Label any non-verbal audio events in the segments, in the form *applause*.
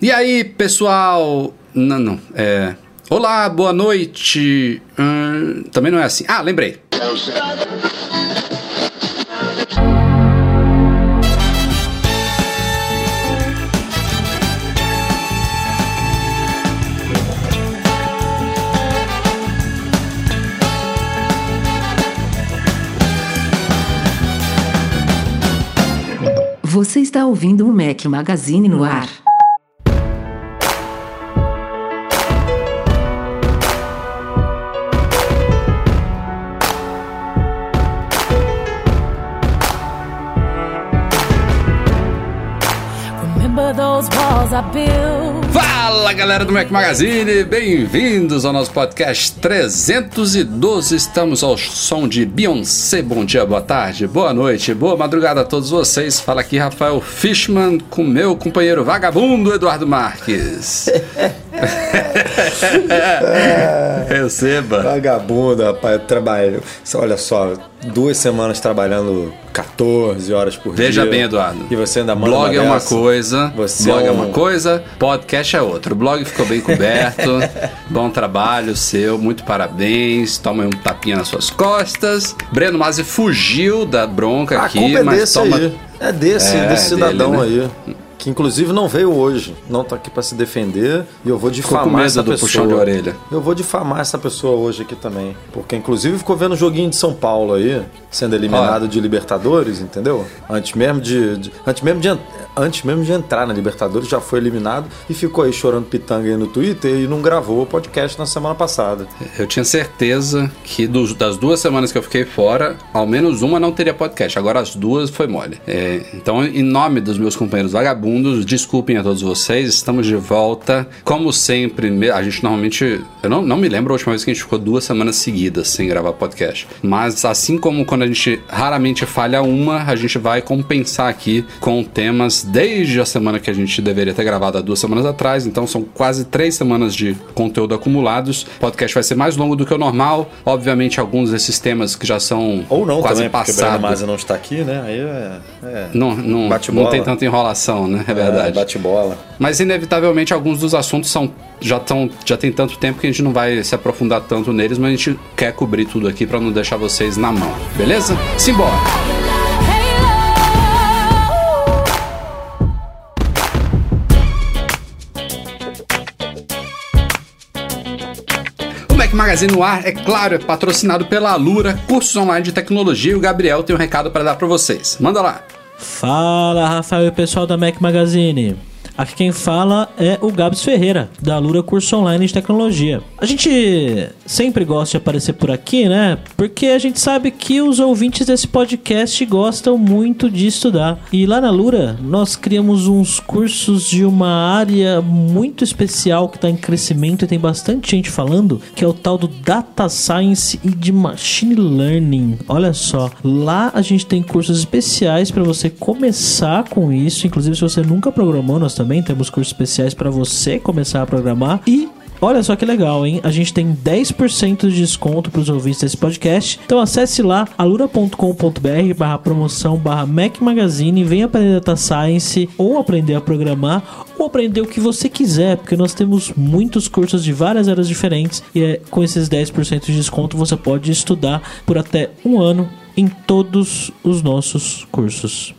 E aí, pessoal? Não, não. É. Olá, boa noite. Hum, também não é assim. Ah, lembrei. Você está ouvindo o Mac Magazine no ar. Fala galera do Mac Magazine, bem-vindos ao nosso podcast 312. Estamos ao som de Beyoncé. Bom dia, boa tarde, boa noite, boa madrugada a todos vocês. Fala aqui Rafael Fishman com meu companheiro vagabundo Eduardo Marques. *laughs* *laughs* Receba. Vagabundo, rapaz, trabalho. Olha só, duas semanas trabalhando 14 horas por Veja dia. bem, Eduardo. E você ainda manda Blog é uma coisa, Você blog é é um- uma coisa, podcast é outra. O blog ficou bem coberto, *laughs* bom trabalho seu, muito parabéns. Toma um tapinha nas suas costas. Breno Mazzi fugiu da bronca A aqui, é mas desse toma. aí. É desse, É, desse cidadão dele, né? aí. Que inclusive não veio hoje. Não tá aqui pra se defender. E eu vou difamar com medo essa do pessoa. puxão de orelha. Eu vou difamar essa pessoa hoje aqui também. Porque inclusive ficou vendo o joguinho de São Paulo aí, sendo eliminado de Libertadores, entendeu? Antes mesmo de. de- antes, mesmo de, antes mesmo de entrar na Libertadores, já foi eliminado e ficou aí chorando pitanga aí no Twitter e não gravou o podcast na semana passada. Eu tinha certeza que dos- das duas semanas que eu fiquei fora, ao menos uma não teria podcast. Agora as duas foi mole. É, então, em nome dos meus companheiros vagabundos, desculpem a todos vocês, estamos de volta. Como sempre, a gente normalmente. Eu não, não me lembro a última vez que a gente ficou duas semanas seguidas sem gravar podcast. Mas assim como quando a gente raramente falha uma, a gente vai compensar aqui com temas desde a semana que a gente deveria ter gravado há duas semanas atrás. Então são quase três semanas de conteúdo acumulados. O podcast vai ser mais longo do que o normal. Obviamente, alguns desses temas que já são Ou não quase também, passados. Mazza não está aqui, né? Aí é. é Não, não, não tem tanta enrolação, né? É verdade. bate bola. Mas inevitavelmente alguns dos assuntos são já tão, já tem tanto tempo que a gente não vai se aprofundar tanto neles, mas a gente quer cobrir tudo aqui pra não deixar vocês na mão. Beleza? Simbora. Magazine no ar, é claro, é patrocinado pela Alura, cursos online de tecnologia, e o Gabriel tem um recado pra dar pra vocês. Manda lá. Fala, Rafael e pessoal da Mac Magazine. Aqui quem fala é o Gabs Ferreira, da Alura Curso Online de Tecnologia. A gente sempre gosta de aparecer por aqui, né? Porque a gente sabe que os ouvintes desse podcast gostam muito de estudar. E lá na Alura, nós criamos uns cursos de uma área muito especial que está em crescimento e tem bastante gente falando, que é o tal do Data Science e de Machine Learning. Olha só, lá a gente tem cursos especiais para você começar com isso. Inclusive, se você nunca programou, nós também temos cursos especiais para você começar a programar. E Olha só que legal, hein? A gente tem 10% de desconto para os ouvintes desse podcast. Então acesse lá alura.com.br barra promoção barra Mac Magazine venha aprender Data Science ou aprender a programar ou aprender o que você quiser, porque nós temos muitos cursos de várias áreas diferentes e é, com esses 10% de desconto você pode estudar por até um ano em todos os nossos cursos.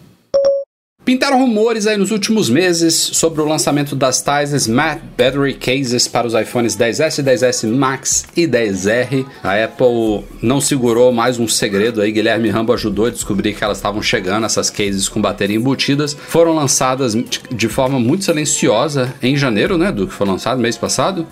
Pintaram rumores aí nos últimos meses sobre o lançamento das tais Smart Battery Cases para os iPhones 10S, 10S Max e 10R. A Apple não segurou mais um segredo aí, Guilherme Rambo ajudou a descobrir que elas estavam chegando, essas cases com bateria embutidas. Foram lançadas de forma muito silenciosa em janeiro, né, do que foi lançado mês passado,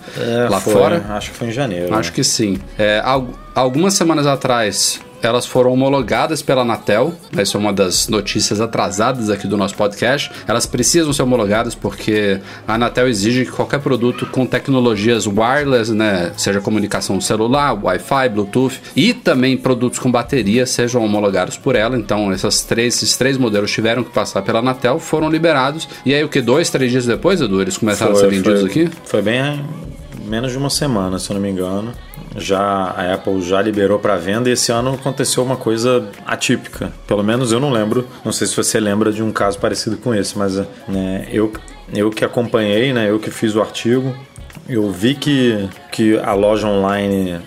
lá É, foi, fora. Acho que foi em janeiro. Acho que sim. É, al- algumas semanas atrás, elas foram homologadas pela Anatel. Essa é uma das notícias atrasadas aqui do nosso podcast. Elas precisam ser homologadas porque a Anatel exige que qualquer produto com tecnologias wireless, né, seja comunicação celular, Wi-Fi, Bluetooth e também produtos com bateria sejam homologados por ela. Então, essas três, esses três modelos tiveram que passar pela Anatel, foram liberados. E aí, o que? Dois, três dias depois, Edu, eles começaram a ser vendidos foi, aqui? Foi bem menos de uma semana, se eu não me engano. Já a Apple já liberou para venda e esse ano aconteceu uma coisa atípica. Pelo menos eu não lembro. Não sei se você lembra de um caso parecido com esse, mas né, eu eu que acompanhei, né? Eu que fiz o artigo, eu vi que, que a loja online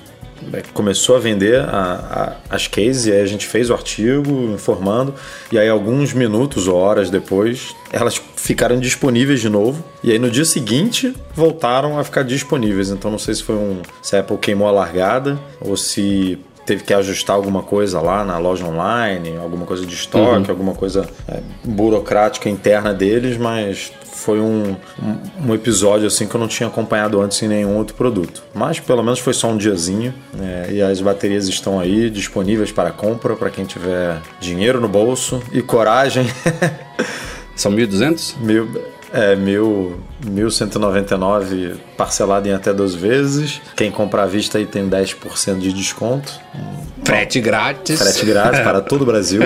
começou a vender a, a, as cases e aí a gente fez o artigo informando e aí alguns minutos ou horas depois elas ficaram disponíveis de novo e aí no dia seguinte voltaram a ficar disponíveis. Então não sei se foi um se a Apple queimou a largada ou se teve que ajustar alguma coisa lá na loja online, alguma coisa de estoque, uhum. alguma coisa é, burocrática interna deles, mas foi um, um, episódio assim que eu não tinha acompanhado antes em nenhum outro produto. Mas pelo menos foi só um diazinho né? e as baterias estão aí disponíveis para compra para quem tiver dinheiro no bolso e coragem. *laughs* São 1.200? Mil, é, mil, 1.199 parcelado em até 12 vezes. Quem comprar à vista aí tem 10% de desconto. Frete grátis. Frete grátis para *laughs* todo o Brasil.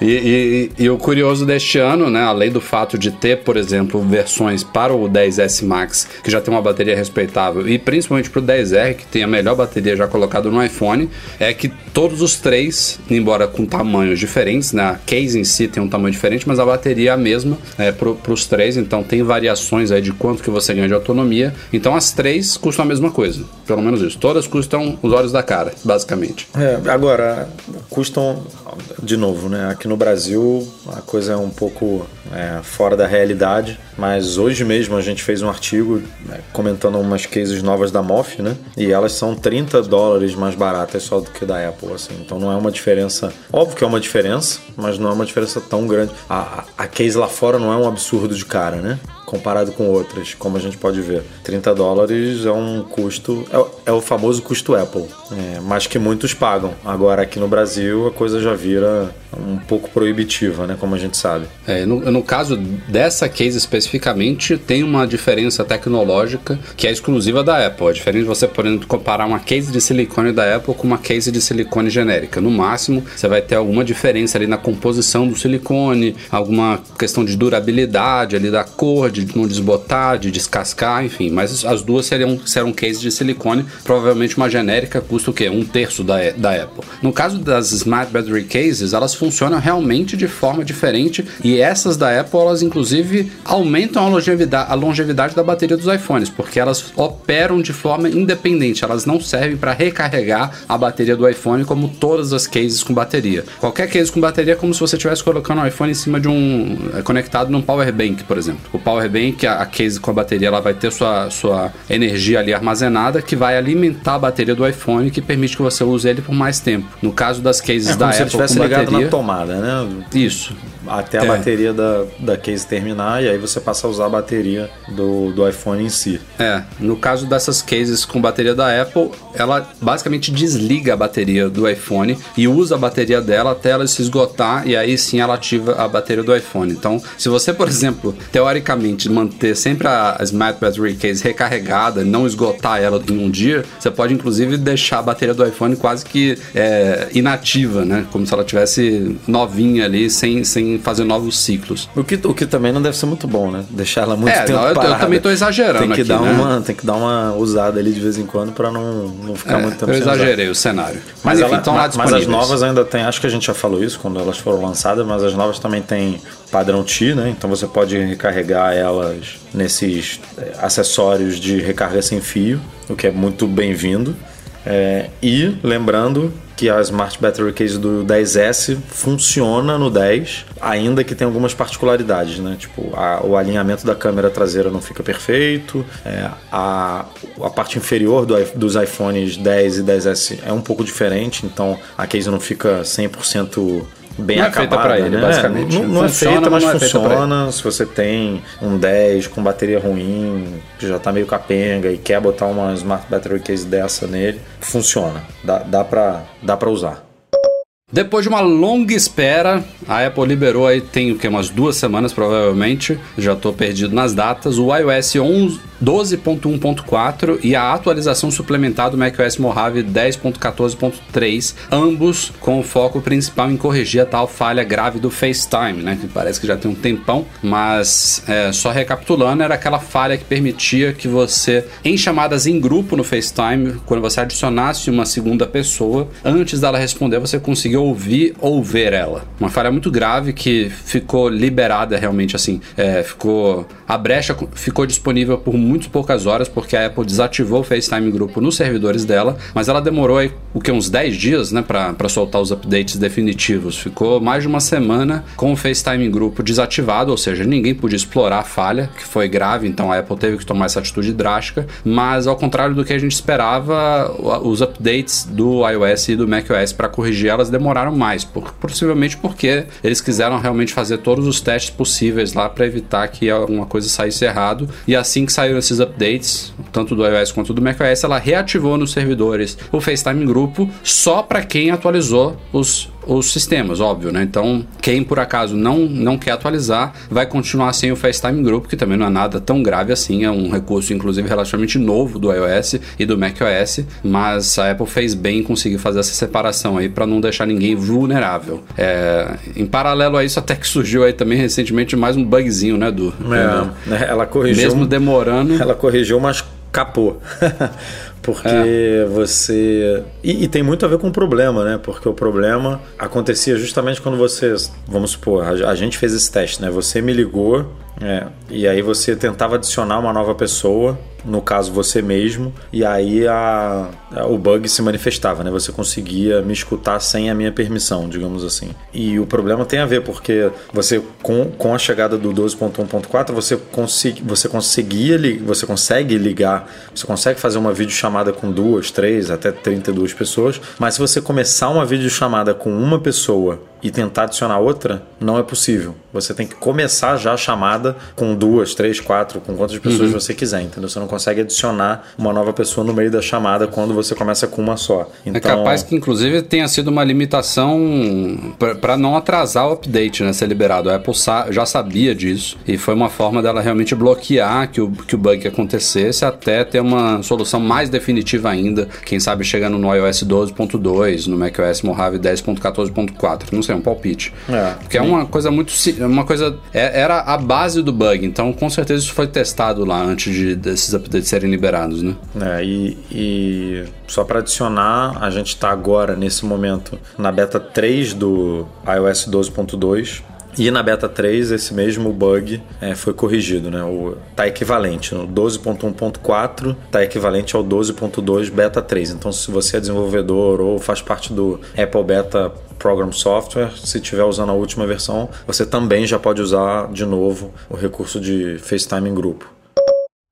E, e, e, o curioso deste ano, né, além do fato de ter, por exemplo, versões para o 10S Max, que já tem uma bateria respeitável, e principalmente para o 10R, que tem a melhor bateria já colocada no iPhone, é que todos os três, embora com tamanhos diferentes, né, a case em si tem um tamanho diferente, mas a bateria é a mesma é, para os três, então tem variações aí de quanto que você ganha de autonomia. Então as três custam a mesma coisa, pelo menos isso. Todas custam os olhos da cara, basicamente. É, agora, custam, de novo, né? Aqui no Brasil a coisa é um pouco é, fora da realidade, mas hoje mesmo a gente fez um artigo né, comentando umas cases novas da MOF, né? E elas são 30 dólares mais baratas só do que da Apple, assim. Então não é uma diferença. Óbvio que é uma diferença, mas não é uma diferença tão grande. A, a, a case lá fora não é um absurdo de cara, né? Comparado com outras, como a gente pode ver. 30 dólares é um custo, é, é o famoso custo Apple, é, mas que muitos pagam. Agora aqui no Brasil a coisa já vira um pouco proibitiva, né, como a gente sabe. É, no, no caso dessa case especificamente, tem uma diferença tecnológica que é exclusiva da Apple. É diferente de você, por exemplo, comparar uma case de silicone da Apple com uma case de silicone genérica. No máximo, você vai ter alguma diferença ali na composição do silicone, alguma questão de durabilidade ali da cor, de não desbotar, de descascar, enfim. Mas as duas seriam, seriam case de silicone. Provavelmente uma genérica custa o quê? Um terço da, da Apple. No caso das Smart Battery Cases, elas funcionam realmente de forma diferente e essas da Apple, elas inclusive aumentam a longevidade, a longevidade da bateria dos iPhones, porque elas operam de forma independente, elas não servem para recarregar a bateria do iPhone como todas as cases com bateria. Qualquer case com bateria é como se você estivesse colocando o iPhone em cima de um é, conectado num power bank, por exemplo. O power bank, a, a case com a bateria, ela vai ter sua, sua energia ali armazenada que vai alimentar a bateria do iPhone, que permite que você use ele por mais tempo. No caso das cases é, da Apple com bateria, na tomada, né? Isso até a é. bateria da, da case terminar e aí você passa a usar a bateria do, do iPhone em si. É, no caso dessas cases com bateria da Apple, ela basicamente desliga a bateria do iPhone e usa a bateria dela até ela se esgotar e aí sim ela ativa a bateria do iPhone. Então, se você, por *laughs* exemplo, teoricamente manter sempre a Smart Battery Case recarregada, não esgotar ela em um dia, você pode inclusive deixar a bateria do iPhone quase que é, inativa, né? Como se ela tivesse novinha ali, sem, sem fazer novos ciclos. O que, o que também não deve ser muito bom, né? Deixar ela muito é, tempo não, eu, parada. eu também tô exagerando tem que aqui, dar né? uma Tem que dar uma usada ali de vez em quando para não, não ficar é, muito tempo Eu exagerei usar. o cenário. Mas, mas enfim, estão lá Mas as novas ainda tem, acho que a gente já falou isso quando elas foram lançadas, mas as novas também tem padrão T, né? Então você pode recarregar elas nesses eh, acessórios de recarga sem fio, o que é muito bem-vindo. É, e lembrando que a Smart Battery Case do 10S funciona no 10, ainda que tenha algumas particularidades, né? Tipo, a, o alinhamento da câmera traseira não fica perfeito, é, a, a parte inferior do, dos iPhones 10 e 10S é um pouco diferente, então a case não fica 100% bem não é feita para ele, né? basicamente. Não, não é feita, mas, mas funciona. É se você tem um 10 com bateria ruim, que já tá meio capenga e quer botar uma Smart Battery Case dessa nele, funciona. Dá, dá para dá pra usar. Depois de uma longa espera, a Apple liberou aí tem o que umas duas semanas provavelmente, já estou perdido nas datas, o iOS 11 12.1.4 e a atualização suplementar do macOS Mojave 10.14.3, ambos com o foco principal em corrigir a tal falha grave do FaceTime, né? Que parece que já tem um tempão, mas é, só recapitulando, era aquela falha que permitia que você, em chamadas em grupo no FaceTime, quando você adicionasse uma segunda pessoa, antes dela responder, você conseguia ouvir ou ver ela. Uma falha muito grave que ficou liberada realmente assim, é, ficou a brecha ficou disponível por muito poucas horas porque a Apple desativou o FaceTime Grupo nos servidores dela, mas ela demorou aí, o que uns 10 dias, né, para soltar os updates definitivos. Ficou mais de uma semana com o FaceTime Grupo desativado, ou seja, ninguém podia explorar a falha, que foi grave, então a Apple teve que tomar essa atitude drástica, mas ao contrário do que a gente esperava, os updates do iOS e do macOS para corrigir elas demoraram mais, por, possivelmente porque eles quiseram realmente fazer todos os testes possíveis lá para evitar que alguma coisa saísse errado. E assim que saíram esses updates, tanto do iOS quanto do macOS, ela reativou nos servidores o FaceTime Grupo só para quem atualizou os os sistemas, óbvio, né? Então, quem por acaso não, não quer atualizar, vai continuar sem o FaceTime Group, que também não é nada tão grave assim, é um recurso, inclusive, relativamente novo do iOS e do macOS, mas a Apple fez bem em conseguir fazer essa separação aí para não deixar ninguém vulnerável. É, em paralelo a isso, até que surgiu aí também recentemente mais um bugzinho, né, do é, ela corrigiu. Mesmo demorando. Ela corrigiu, mas capô. *laughs* Porque é. você. E, e, tem muito a ver com o problema, né? Porque o problema acontecia justamente quando você. Vamos supor, a, a gente fez esse teste, né? Você me ligou é, e aí você tentava adicionar uma nova pessoa, no caso você mesmo, e aí a, a, o bug se manifestava, né? Você conseguia me escutar sem a minha permissão, digamos assim. E o problema tem a ver porque você com, com a chegada do 12.1.4 você, você conseguia você consegue ligar, você consegue fazer uma videochamada com duas, três, até 32 pessoas, mas se você começar uma videochamada com uma pessoa e tentar adicionar outra, não é possível. Você tem que começar já a chamada com duas, três, quatro, com quantas pessoas uhum. você quiser, entendeu? Você não consegue adicionar uma nova pessoa no meio da chamada quando você começa com uma só. É então... É capaz que, inclusive, tenha sido uma limitação para não atrasar o update, né? Ser liberado. A Apple já sabia disso e foi uma forma dela realmente bloquear que o, que o bug acontecesse até ter uma solução mais definitiva ainda. Quem sabe chegando no iOS 12.2, no macOS Mojave 10.14.4. Não sei, um palpite. É, Porque é uma coisa muito. Uma coisa. É, era a base do bug, então com certeza isso foi testado lá antes de, desses updates serem liberados, né? É, e, e só para adicionar, a gente está agora, nesse momento, na beta 3 do iOS 12.2. E na beta 3, esse mesmo bug é, foi corrigido, né? O, tá equivalente. No 12.1.4 tá equivalente ao 12.2 beta 3. Então, se você é desenvolvedor ou faz parte do Apple Beta Program Software, se estiver usando a última versão, você também já pode usar de novo o recurso de FaceTime em grupo.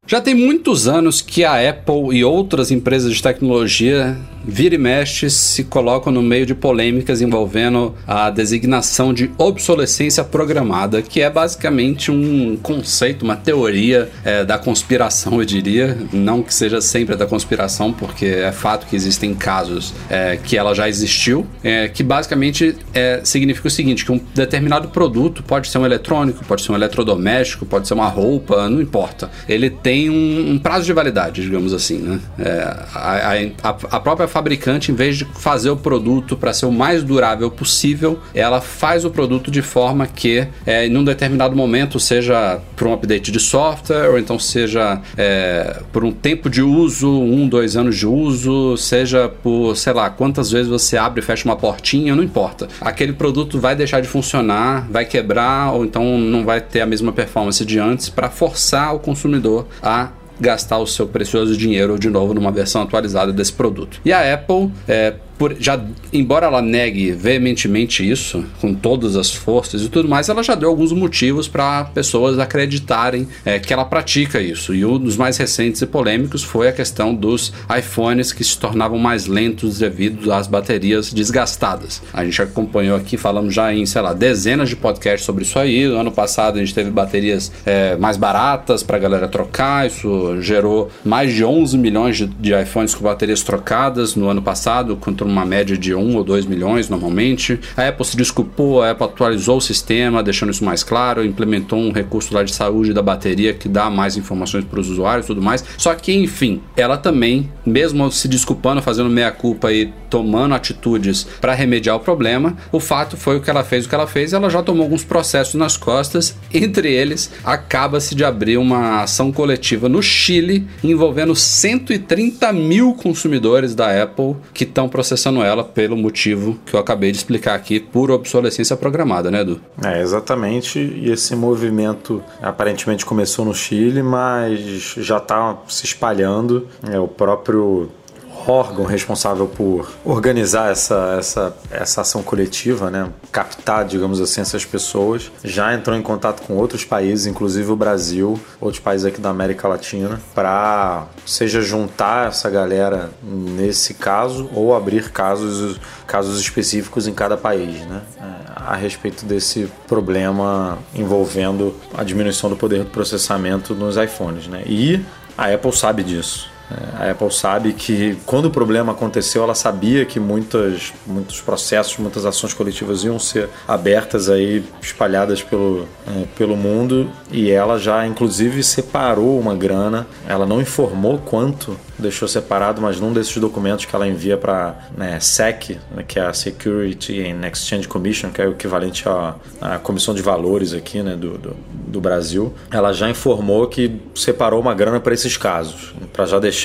Já tem muitos anos que a Apple e outras empresas de tecnologia vira e mexe se colocam no meio de polêmicas envolvendo a designação de obsolescência programada, que é basicamente um conceito, uma teoria é, da conspiração, eu diria. Não que seja sempre da conspiração, porque é fato que existem casos é, que ela já existiu, é, que basicamente é, significa o seguinte: que um determinado produto pode ser um eletrônico, pode ser um eletrodoméstico, pode ser uma roupa, não importa. Ele tem um, um prazo de validade, digamos assim. Né? É, a, a, a própria fabricante, em vez de fazer o produto para ser o mais durável possível, ela faz o produto de forma que, é, em um determinado momento, seja por um update de software, ou então seja é, por um tempo de uso, um, dois anos de uso, seja por, sei lá, quantas vezes você abre e fecha uma portinha, não importa. Aquele produto vai deixar de funcionar, vai quebrar, ou então não vai ter a mesma performance de antes para forçar o consumidor a gastar o seu precioso dinheiro de novo numa versão atualizada desse produto. E a Apple, é, por, já, embora ela negue veementemente isso, com todas as forças e tudo mais, ela já deu alguns motivos para pessoas acreditarem é, que ela pratica isso. E um dos mais recentes e polêmicos foi a questão dos iPhones que se tornavam mais lentos devido às baterias desgastadas. A gente acompanhou aqui, falamos já em, sei lá, dezenas de podcasts sobre isso aí. No ano passado a gente teve baterias é, mais baratas para a galera trocar, isso gerou mais de 11 milhões de, de iPhones com baterias trocadas no ano passado, contra por uma média de 1 ou 2 milhões normalmente. A Apple se desculpou, a Apple atualizou o sistema, deixando isso mais claro, implementou um recurso lá de saúde da bateria que dá mais informações para os usuários e tudo mais. Só que, enfim, ela também, mesmo se desculpando, fazendo meia-culpa e tomando atitudes para remediar o problema, o fato foi o que ela fez, o que ela fez, ela já tomou alguns processos nas costas, entre eles, acaba-se de abrir uma ação coletiva no Chile envolvendo 130 mil consumidores da Apple que estão processando ela pelo motivo que eu acabei de explicar aqui, por obsolescência programada, né, Edu? É, exatamente. E esse movimento aparentemente começou no Chile, mas já está se espalhando. É o próprio órgão responsável por organizar essa, essa, essa ação coletiva, né? captar, digamos assim, essas pessoas, já entrou em contato com outros países, inclusive o Brasil, outros países aqui da América Latina, para seja juntar essa galera nesse caso ou abrir casos, casos específicos em cada país, né? É, a respeito desse problema envolvendo a diminuição do poder de processamento nos iPhones, né? E a Apple sabe disso. A Apple sabe que quando o problema aconteceu, ela sabia que muitas, muitos processos, muitas ações coletivas iam ser abertas aí, espalhadas pelo, é, pelo mundo e ela já inclusive separou uma grana. Ela não informou quanto deixou separado, mas num desses documentos que ela envia para né, SEC, né, que é a Security and Exchange Commission, que é o equivalente à, à Comissão de Valores aqui né, do, do, do Brasil, ela já informou que separou uma grana para esses casos, para já deixar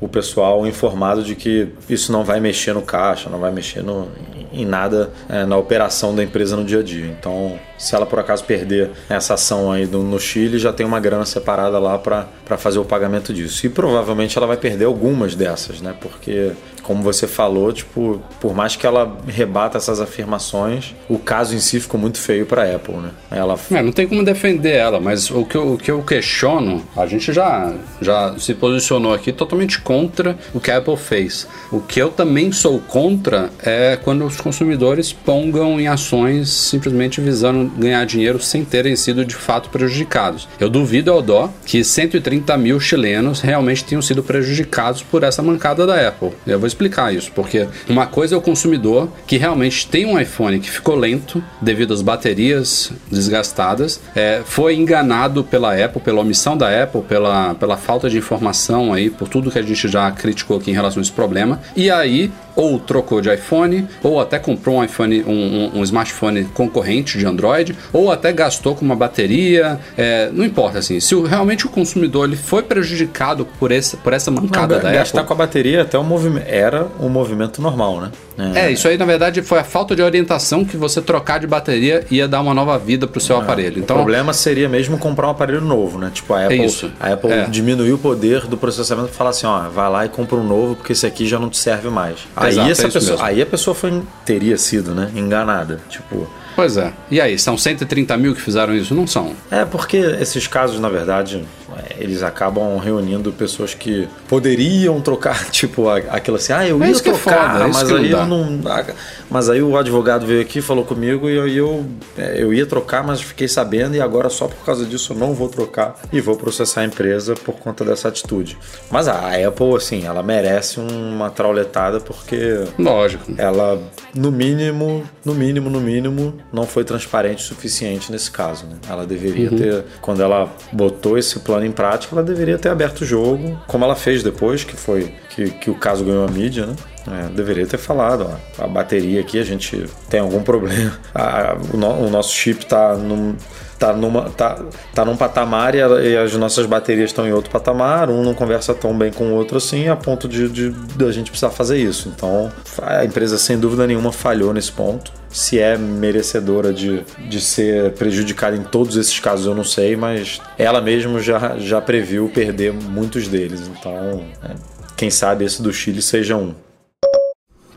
o pessoal informado de que isso não vai mexer no caixa, não vai mexer no, em nada é, na operação da empresa no dia a dia. Então, se ela por acaso perder essa ação aí no, no Chile, já tem uma grana separada lá para fazer o pagamento disso. E provavelmente ela vai perder algumas dessas, né? Porque como você falou, tipo, por mais que ela rebata essas afirmações, o caso em si ficou muito feio para Apple, né? Ela é, não tem como defender ela, mas o que, eu, o que eu questiono, a gente já, já se posicionou aqui totalmente contra o que a Apple fez. O que eu também sou contra é quando os consumidores pongam em ações simplesmente visando ganhar dinheiro sem terem sido de fato prejudicados. Eu duvido ao dó que 130 mil chilenos realmente tenham sido prejudicados por essa mancada da Apple. Eu vou explicar isso, porque uma coisa é o consumidor que realmente tem um iPhone que ficou lento devido às baterias desgastadas, é, foi enganado pela Apple, pela omissão da Apple, pela, pela falta de informação aí, por tudo que a gente já criticou aqui em relação a esse problema, e aí ou trocou de iPhone, ou até comprou um iPhone, um, um, um smartphone concorrente de Android, ou até gastou com uma bateria, é, não importa assim. Se o, realmente o consumidor ele foi prejudicado por, esse, por essa mancada não, da gastar Apple, com a bateria até um movimento era um movimento normal, né? É. é. isso aí na verdade foi a falta de orientação que você trocar de bateria ia dar uma nova vida para o seu é. aparelho. Então, o problema seria mesmo comprar um aparelho novo, né? Tipo a é Apple, é a Apple é. diminuiu o poder do processamento e falar assim, ó, vai lá e compra um novo porque esse aqui já não te serve mais. Aí, Exato, essa pessoa, aí a pessoa foi, teria sido, né, enganada. Tipo, Pois é. E aí, são 130 mil que fizeram isso? Não são. É, porque esses casos, na verdade, é, eles acabam reunindo pessoas que poderiam trocar, *laughs* tipo, aquilo assim, ah, eu é ia é trocar, é foda, mas aí não, não, Mas aí o advogado veio aqui, falou comigo e eu, eu, eu ia trocar, mas fiquei sabendo e agora só por causa disso eu não vou trocar e vou processar a empresa por conta dessa atitude. Mas a Apple, assim, ela merece uma trauletada porque. Lógico. Ela, no mínimo, no mínimo, no mínimo, não foi transparente o suficiente nesse caso. Né? Ela deveria uhum. ter, quando ela botou esse plano em prática, ela deveria ter aberto o jogo, como ela fez depois, que foi que, que o caso ganhou a mídia, né? É, deveria ter falado, ó, a bateria aqui a gente tem algum problema, *laughs* a, o, no, o, nosso chip está num, tá numa tá, tá num patamar e, a, e, as nossas baterias estão em outro patamar, um não conversa tão bem com o outro assim, a ponto de, de, de a gente precisar fazer isso. Então a empresa sem dúvida nenhuma falhou nesse ponto. Se é merecedora de, de ser prejudicada em todos esses casos, eu não sei, mas ela mesmo já, já previu perder muitos deles. Então, é, quem sabe esse do Chile seja um.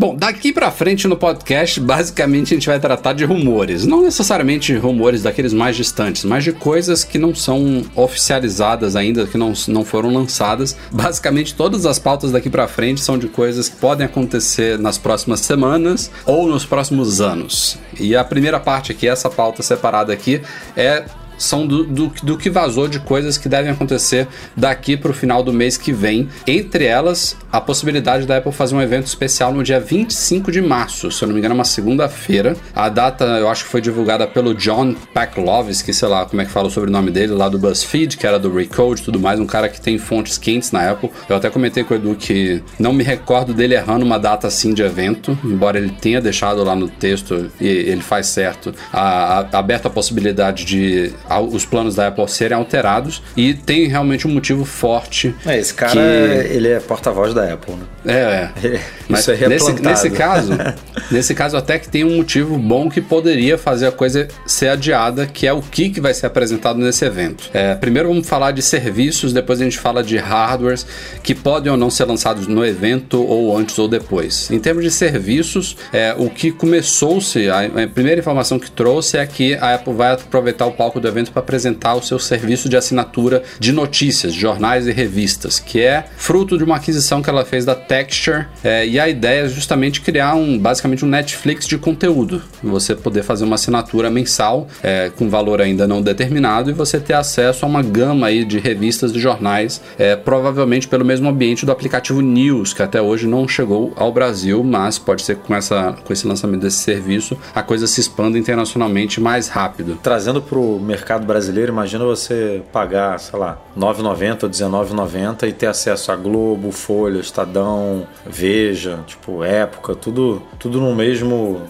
Bom, daqui para frente no podcast, basicamente a gente vai tratar de rumores. Não necessariamente rumores daqueles mais distantes, mas de coisas que não são oficializadas ainda, que não, não foram lançadas. Basicamente, todas as pautas daqui para frente são de coisas que podem acontecer nas próximas semanas ou nos próximos anos. E a primeira parte aqui, essa pauta separada aqui, é são do, do, do que vazou de coisas que devem acontecer daqui para o final do mês que vem. Entre elas, a possibilidade da Apple fazer um evento especial no dia 25 de março, se eu não me engano, é uma segunda-feira. A data eu acho que foi divulgada pelo John Paklovski, sei lá como é que fala o sobrenome dele, lá do BuzzFeed, que era do Recode e tudo mais, um cara que tem fontes quentes na Apple. Eu até comentei com o Edu que não me recordo dele errando uma data assim de evento, embora ele tenha deixado lá no texto e ele faz certo, a, a, aberto a possibilidade de os planos da Apple serem alterados e tem realmente um motivo forte. É, esse cara, que... ele é porta-voz da Apple, né? É, é. Mas *laughs* Isso é nesse, nesse caso, *laughs* nesse caso até que tem um motivo bom que poderia fazer a coisa ser adiada, que é o que, que vai ser apresentado nesse evento. É, primeiro vamos falar de serviços, depois a gente fala de hardwares que podem ou não ser lançados no evento ou antes ou depois. Em termos de serviços, é, o que começou-se, a, a primeira informação que trouxe é que a Apple vai aproveitar o palco do evento para apresentar o seu serviço de assinatura de notícias, jornais e revistas, que é fruto de uma aquisição que ela fez da Texture, é, e a ideia é justamente criar um basicamente um Netflix de conteúdo. Você poder fazer uma assinatura mensal é, com valor ainda não determinado e você ter acesso a uma gama aí de revistas e jornais, é, provavelmente pelo mesmo ambiente do aplicativo News, que até hoje não chegou ao Brasil, mas pode ser com, essa, com esse lançamento desse serviço a coisa se expanda internacionalmente mais rápido. Trazendo para o mercado brasileiro, imagina você pagar, sei lá, R$ 9,90 ou R$19,90 e ter acesso a Globo, Folha, Estadão, Veja, tipo, Época, tudo, tudo no mesmo,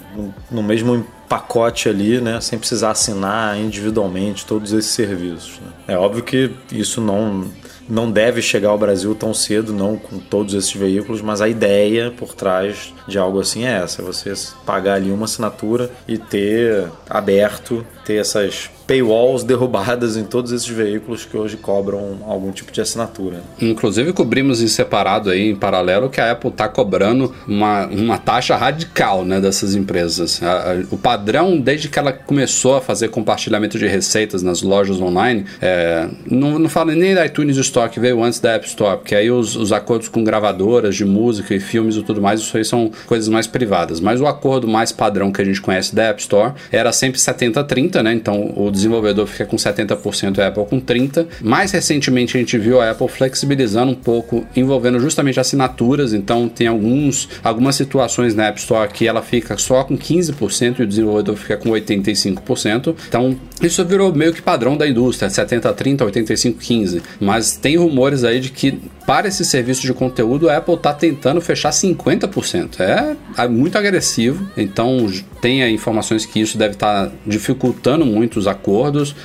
no mesmo pacote ali, né, sem precisar assinar individualmente todos esses serviços. Né? É óbvio que isso não não deve chegar ao Brasil tão cedo, não com todos esses veículos, mas a ideia por trás de algo assim é essa: você pagar ali uma assinatura e ter aberto, ter essas paywalls derrubadas em todos esses veículos que hoje cobram algum tipo de assinatura. Inclusive cobrimos em separado aí, em paralelo, que a Apple está cobrando uma, uma taxa radical né, dessas empresas. A, a, o padrão, desde que ela começou a fazer compartilhamento de receitas nas lojas online, é, não, não falo nem da iTunes Store, que veio antes da App Store, porque aí os, os acordos com gravadoras de música e filmes e tudo mais, isso aí são coisas mais privadas. Mas o acordo mais padrão que a gente conhece da App Store era sempre 70-30, né? Então o desenvolvedor fica com 70% e a Apple com 30%. Mais recentemente a gente viu a Apple flexibilizando um pouco, envolvendo justamente assinaturas, então tem alguns, algumas situações na App Store que ela fica só com 15% e o desenvolvedor fica com 85%. Então isso virou meio que padrão da indústria, 70-30, 85-15. Mas tem rumores aí de que para esse serviço de conteúdo a Apple está tentando fechar 50%. É, é muito agressivo, então tem informações que isso deve estar tá dificultando muito os acordos,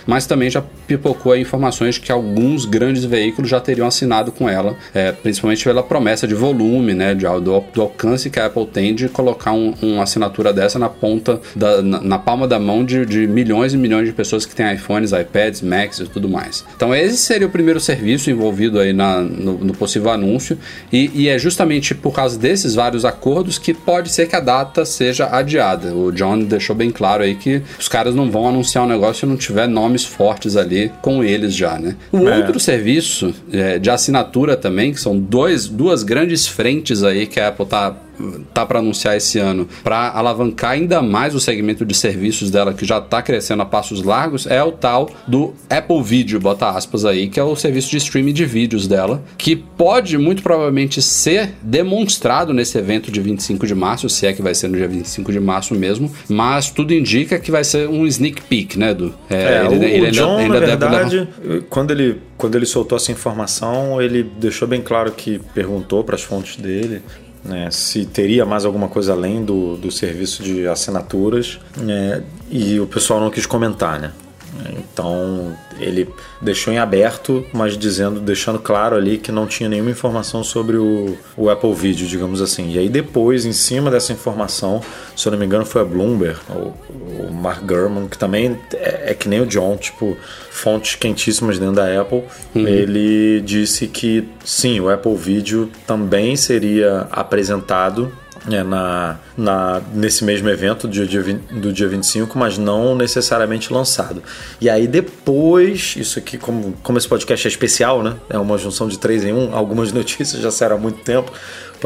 mas também já pipocou informações que alguns grandes veículos já teriam assinado com ela, é, principalmente pela promessa de volume, né, de, do, do, alcance que a Apple tem de colocar um, uma assinatura dessa na ponta, da, na, na, palma da mão de, de milhões e milhões de pessoas que têm iPhones, iPads, Macs e tudo mais. Então esse seria o primeiro serviço envolvido aí na, no, no possível anúncio e, e, é justamente por causa desses vários acordos que pode ser que a data seja adiada. O John deixou bem claro aí que os caras não vão anunciar um negócio se não tiver nomes fortes ali com eles já, né? O é. outro serviço é, de assinatura também, que são dois, duas grandes frentes aí que a Apple tá tá para anunciar esse ano para alavancar ainda mais o segmento de serviços dela que já está crescendo a passos largos é o tal do Apple Video, bota aspas aí, que é o serviço de streaming de vídeos dela, que pode muito provavelmente ser demonstrado nesse evento de 25 de março, se é que vai ser no dia 25 de março mesmo, mas tudo indica que vai ser um sneak peek, né, Edu? É, é ele, o, ele o John, ainda, verdade, quando ele quando ele soltou essa informação, ele deixou bem claro que perguntou para as fontes dele né, se teria mais alguma coisa além do, do serviço de assinaturas né, e o pessoal não quis comentar, né? Então ele deixou em aberto, mas dizendo, deixando claro ali que não tinha nenhuma informação sobre o, o Apple Video, digamos assim. E aí depois, em cima dessa informação, se eu não me engano, foi a Bloomberg, o, o Mark Gurman, que também é, é, que nem o John, tipo, fontes quentíssimas dentro da Apple. Uhum. Ele disse que sim, o Apple Video também seria apresentado é, na, na, nesse mesmo evento do dia, 20, do dia 25, mas não necessariamente lançado. E aí depois, isso aqui, como, como esse podcast é especial, né? É uma junção de três em um, algumas *laughs* notícias já saíram há muito tempo.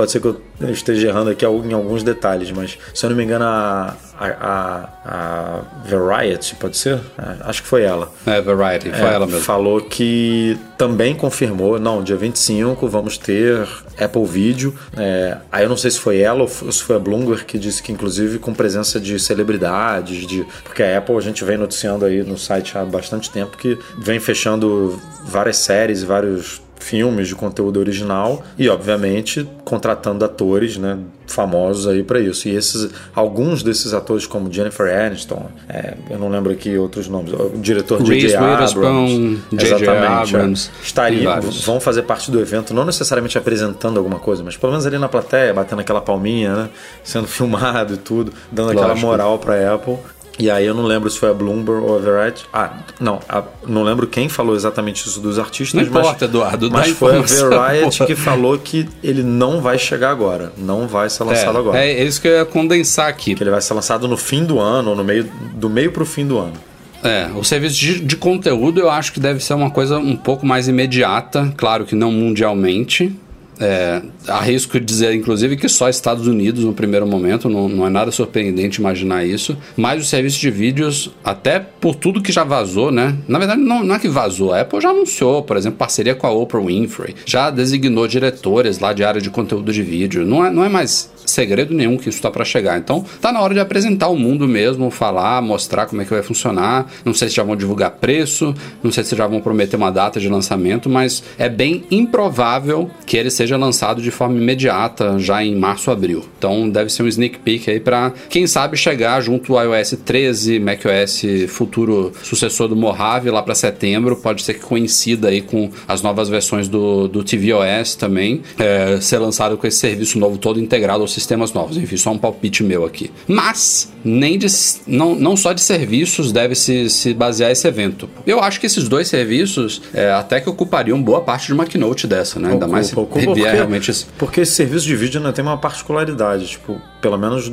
Pode ser que eu esteja errando aqui em alguns detalhes, mas se eu não me engano, a, a, a Variety, pode ser? É, acho que foi ela. É, Variety, foi é, ela mesmo. Falou que também confirmou, não, dia 25 vamos ter Apple Video. É, aí eu não sei se foi ela ou se foi a Bloomberg que disse que, inclusive, com presença de celebridades, de porque a Apple a gente vem noticiando aí no site há bastante tempo que vem fechando várias séries, vários filmes de conteúdo original e, obviamente, contratando atores, né, famosos aí para isso. E esses, alguns desses atores, como Jennifer Aniston, é, eu não lembro aqui outros nomes, o diretor J.J. Abrams, exatamente, Abrams, é, estaria, vão fazer parte do evento, não necessariamente apresentando alguma coisa, mas pelo menos ali na plateia, batendo aquela palminha, né, sendo *laughs* filmado e tudo, dando Lógico. aquela moral para Apple. E aí eu não lembro se foi a Bloomberg ou a Variety. Ah, não, a, não lembro quem falou exatamente isso dos artistas. Não mas, importa, Eduardo. Mas foi a *laughs* Variety que falou que ele não vai chegar agora. Não vai ser lançado é, agora. É isso que eu ia condensar aqui. Que ele vai ser lançado no fim do ano, ou no meio, do meio pro fim do ano. É, o serviço de, de conteúdo eu acho que deve ser uma coisa um pouco mais imediata, claro que não mundialmente, é, arrisco dizer, inclusive, que só Estados Unidos no primeiro momento, não, não é nada surpreendente imaginar isso. Mas o serviço de vídeos, até por tudo que já vazou, né? Na verdade, não, não é que vazou, a Apple já anunciou, por exemplo, parceria com a Oprah Winfrey, já designou diretores lá de área de conteúdo de vídeo. Não é, não é mais segredo nenhum que isso está para chegar. Então, tá na hora de apresentar o mundo mesmo, falar, mostrar como é que vai funcionar. Não sei se já vão divulgar preço, não sei se já vão prometer uma data de lançamento, mas é bem improvável que ele seja lançado de forma imediata, já em março, abril. Então, deve ser um sneak peek aí para quem sabe chegar junto ao iOS 13, macOS futuro sucessor do Mojave lá para setembro. Pode ser que coincida aí com as novas versões do, do tvOS também, é, ser lançado com esse serviço novo todo integrado sistemas novos. Enfim, só um palpite meu aqui. Mas nem de, não, não só de serviços deve se, se basear esse evento. Eu acho que esses dois serviços é, até que ocupariam boa parte de uma keynote dessa, né? Ainda mais se ocupa, *laughs* porque, realmente esse... porque esse serviço de vídeo ainda tem uma particularidade, tipo, pelo menos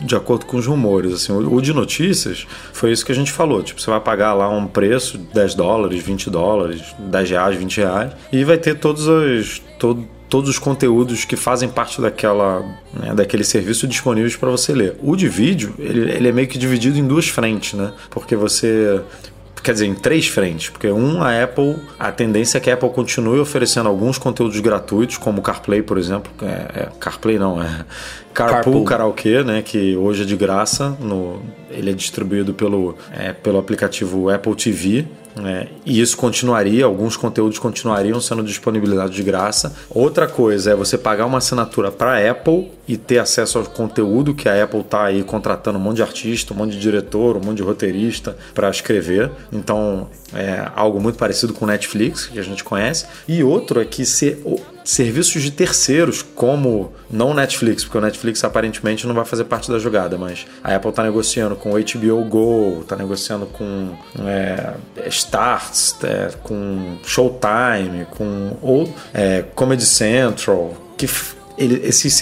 de acordo com os rumores, assim, o, o de notícias foi isso que a gente falou, tipo, você vai pagar lá um preço, 10 dólares, 20 dólares, 10 reais, 20 reais, e vai ter todos os todo, todos os conteúdos que fazem parte daquela, né, daquele serviço disponíveis para você ler. O de vídeo, ele, ele, é meio que dividido em duas frentes, né? Porque você quer dizer, em três frentes, porque um, a Apple, a tendência é que a Apple continue oferecendo alguns conteúdos gratuitos, como o CarPlay, por exemplo, é, é CarPlay não, é Carpool, Carpool. Karaoke, né, que hoje é de graça, no, ele é distribuído pelo, é, pelo aplicativo Apple TV, é, e isso continuaria, alguns conteúdos continuariam sendo disponibilizados de graça. Outra coisa é você pagar uma assinatura para Apple e ter acesso ao conteúdo que a Apple está aí contratando um monte de artista, um monte de diretor, um monte de roteirista para escrever. Então é algo muito parecido com o Netflix, que a gente conhece. E outro é que se serviços de terceiros, como não Netflix, porque o Netflix aparentemente não vai fazer parte da jogada, mas a Apple está negociando com o HBO Go, está negociando com é, Starts, é, com Showtime, com ou, é, Comedy Central, que ele, esses,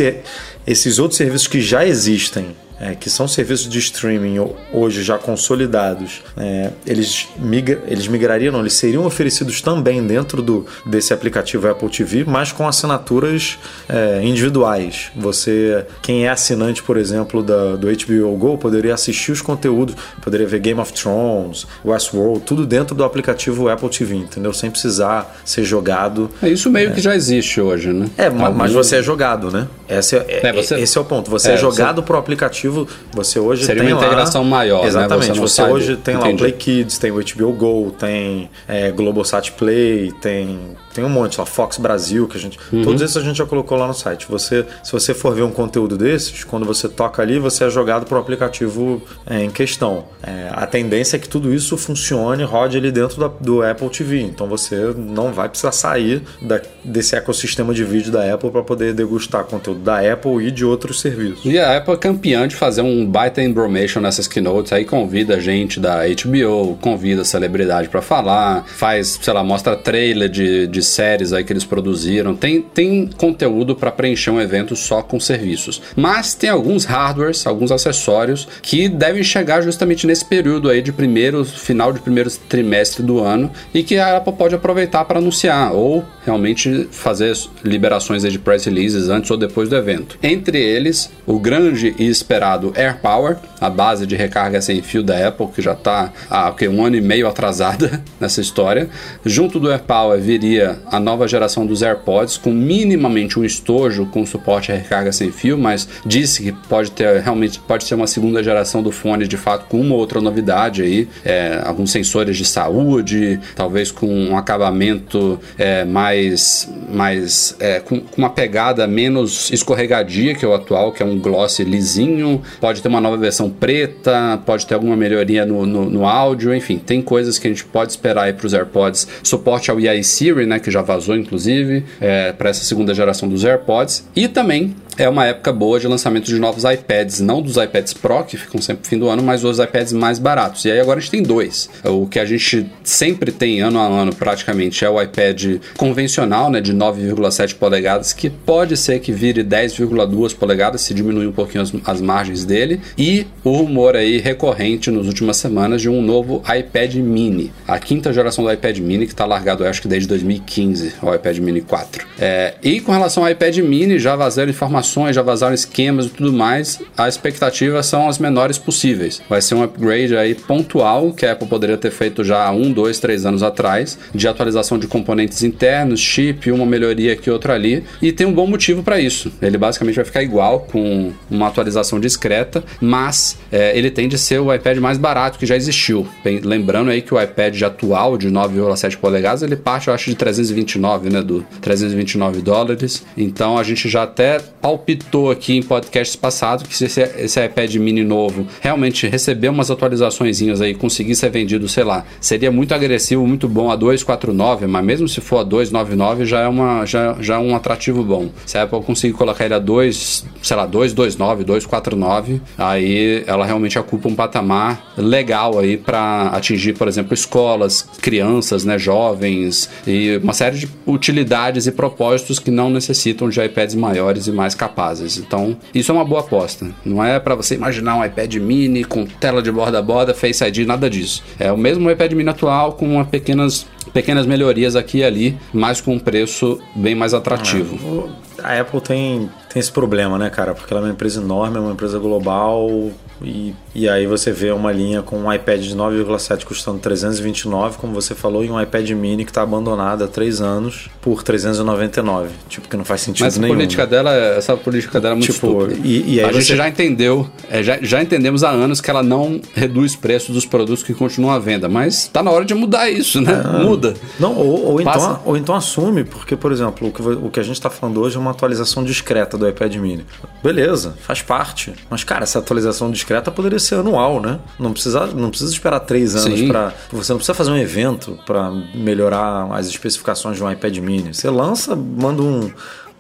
esses outros serviços que já existem é, que são serviços de streaming hoje já consolidados, é, eles, migra, eles migrariam, não, eles seriam oferecidos também dentro do, desse aplicativo Apple TV, mas com assinaturas é, individuais. Você, quem é assinante, por exemplo, da, do HBO Go, poderia assistir os conteúdos, poderia ver Game of Thrones, Westworld, tudo dentro do aplicativo Apple TV, entendeu? Sem precisar ser jogado. É isso meio é. que já existe hoje, né? É, mas você é jogado, né? Esse é, é, você... esse é o ponto. Você é, jogado você... pro aplicativo aplicativo, você hoje Seria tem uma integração lá, maior, Exatamente. Né? Você, você hoje tem Entendi. lá o Play Kids, tem o HBO Go, tem é, Globosat Play, tem tem um monte lá, Fox Brasil, que a gente. Uhum. Todos esses a gente já colocou lá no site. Você, se você for ver um conteúdo desses, quando você toca ali, você é jogado para o aplicativo é, em questão. É, a tendência é que tudo isso funcione, rode ali dentro da, do Apple TV. Então você não vai precisar sair da, desse ecossistema de vídeo da Apple para poder degustar conteúdo da Apple e de outros serviços. E a Apple é campeã de fazer um baita embromation nessas keynotes, aí convida gente da HBO, convida celebridade para falar, faz, sei lá, mostra trailer de, de séries aí que eles produziram, tem, tem conteúdo para preencher um evento só com serviços. Mas tem alguns hardwares, alguns acessórios que devem chegar justamente nesse período aí de primeiro, final de primeiro trimestre do ano e que a Apple pode aproveitar para anunciar ou realmente fazer liberações de press releases antes ou depois do evento. Entre eles, o grande e esperado AirPower, a base de recarga sem fio da Apple, que já está há okay, um ano e meio atrasada *laughs* nessa história. Junto do AirPower viria a nova geração dos AirPods, com minimamente um estojo com suporte a recarga sem fio, mas disse que pode ter realmente pode ser uma segunda geração do fone de fato com uma outra novidade aí, é, alguns sensores de saúde, talvez com um acabamento é, mais, mais é, com, com, uma pegada menos escorregadia que o atual, que é um gloss lisinho, pode ter uma nova versão preta, pode ter alguma melhoria no, no, no áudio, enfim, tem coisas que a gente pode esperar aí para os AirPods, suporte ao AI Siri, né, que já vazou inclusive, é, para essa segunda geração dos AirPods, e também é uma época boa de lançamento de novos iPads, não dos iPads Pro, que ficam sempre no fim do ano, mas os iPads mais baratos. E aí agora a gente tem dois. O que a gente sempre tem ano a ano praticamente é o iPad convencional, né, de 9,7 polegadas, que pode ser que vire 10,2 polegadas se diminuir um pouquinho as, as, margens dele. E o rumor aí recorrente nas últimas semanas de um novo iPad mini, a quinta geração do iPad mini que está largado, acho que desde 2015, o iPad mini 4. É, e com relação ao iPad mini, já vazaram informações informações, já vazaram esquemas e tudo mais, as expectativas são as menores possíveis. Vai ser um upgrade aí pontual que a Apple poderia ter feito já há um, dois, três anos atrás, de atualização de componentes internos, chip, uma melhoria aqui, outra ali, e tem um bom motivo para isso. Ele basicamente vai ficar igual, com uma atualização discreta, mas é, ele tem de ser o iPad mais barato que já existiu. Bem, lembrando aí que o iPad atual de 9,7 polegadas, ele parte, eu acho, de 329, né, do 329 dólares. Então a gente já até palpitou aqui em podcasts passados que se esse, esse iPad mini novo realmente receber umas atualizações aí, conseguir ser vendido, sei lá, seria muito agressivo, muito bom a 249, mas mesmo se for a 299 já é, uma, já, já é um atrativo bom. Se a Apple conseguir colocar ele a 2, sei lá, 229, 249, aí ela realmente ocupa um patamar legal aí para atingir, por exemplo, escolas, crianças, né, jovens e uma série de utilidades e propósitos que não necessitam de iPads maiores e mais capazes. Então, isso é uma boa aposta. Não é para você imaginar um iPad mini com tela de borda a borda, Face ID, nada disso. É o mesmo iPad mini atual com uma pequenas pequenas melhorias aqui e ali, mas com um preço bem mais atrativo. É, a Apple tem, tem esse problema, né, cara? Porque ela é uma empresa enorme, é uma empresa global, e, e aí você vê uma linha com um iPad de 9,7 custando 329, como você falou, e um iPad mini que está abandonado há 3 anos por 399. Tipo, que não faz sentido Mas nenhum. Política dela, essa política dela é muito tipo, estúpida. E, e a você... gente já entendeu, é, já, já entendemos há anos que ela não reduz preços dos produtos que continuam à venda, mas está na hora de mudar isso, né? É, Muda. Não, ou, ou então, ou então assume, porque, por exemplo, o que, o que a gente está falando hoje é uma atualização discreta do iPad mini. Beleza, faz parte. Mas, cara, essa atualização discreta poderia ser anual, né? Não precisa, não precisa esperar três anos para. Você não precisa fazer um evento para melhorar as especificações de um iPad mini. Você lança, manda um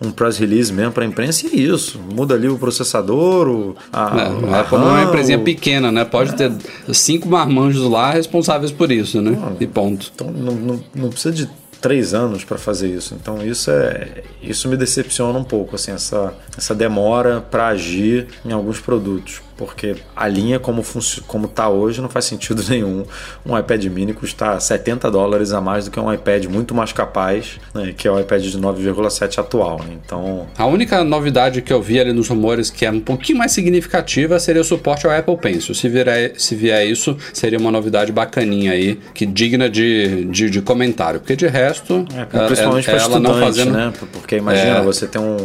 um press release mesmo para a imprensa e é isso. Muda ali o processador, o, a, é, a Apple não é uma empresinha o... pequena, né? Pode é. ter cinco marmanjos lá responsáveis por isso, né? e ponto. Então não, não, não precisa de três anos para fazer isso. Então isso é isso me decepciona um pouco assim essa essa demora para agir em alguns produtos porque a linha como como está hoje não faz sentido *laughs* nenhum um iPad mini custar 70 dólares a mais do que um iPad muito mais capaz, né, que é o iPad de 9,7 atual. Né? Então a única novidade que eu vi ali nos rumores que é um pouquinho mais significativa seria o suporte ao Apple Pencil. Se vier, se vier isso, seria uma novidade bacaninha aí, que digna de, de, de comentário. Porque de resto, é, principalmente é, para estudante, não fazendo... né? Porque imagina é... você ter um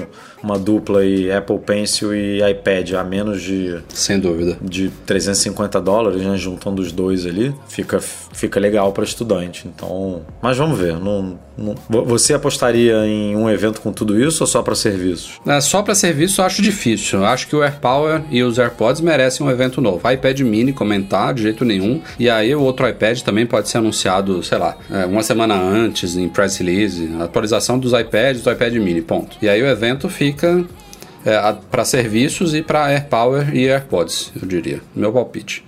uma dupla aí, Apple Pencil e iPad a menos de. Sem dúvida. De 350 dólares, né? Juntando os dois ali, fica, fica legal para estudante. Então. Mas vamos ver. Não, não, você apostaria em um evento com tudo isso ou só para serviços? É, só para serviço eu acho difícil. Eu acho que o AirPower e os AirPods merecem um evento novo. iPad mini comentar de jeito nenhum. E aí o outro iPad também pode ser anunciado, sei lá, é, uma semana antes em press release. Atualização dos iPads do iPad mini, ponto. E aí o evento fica fica é, para serviços e para AirPower e AirPods, eu diria. Meu palpite.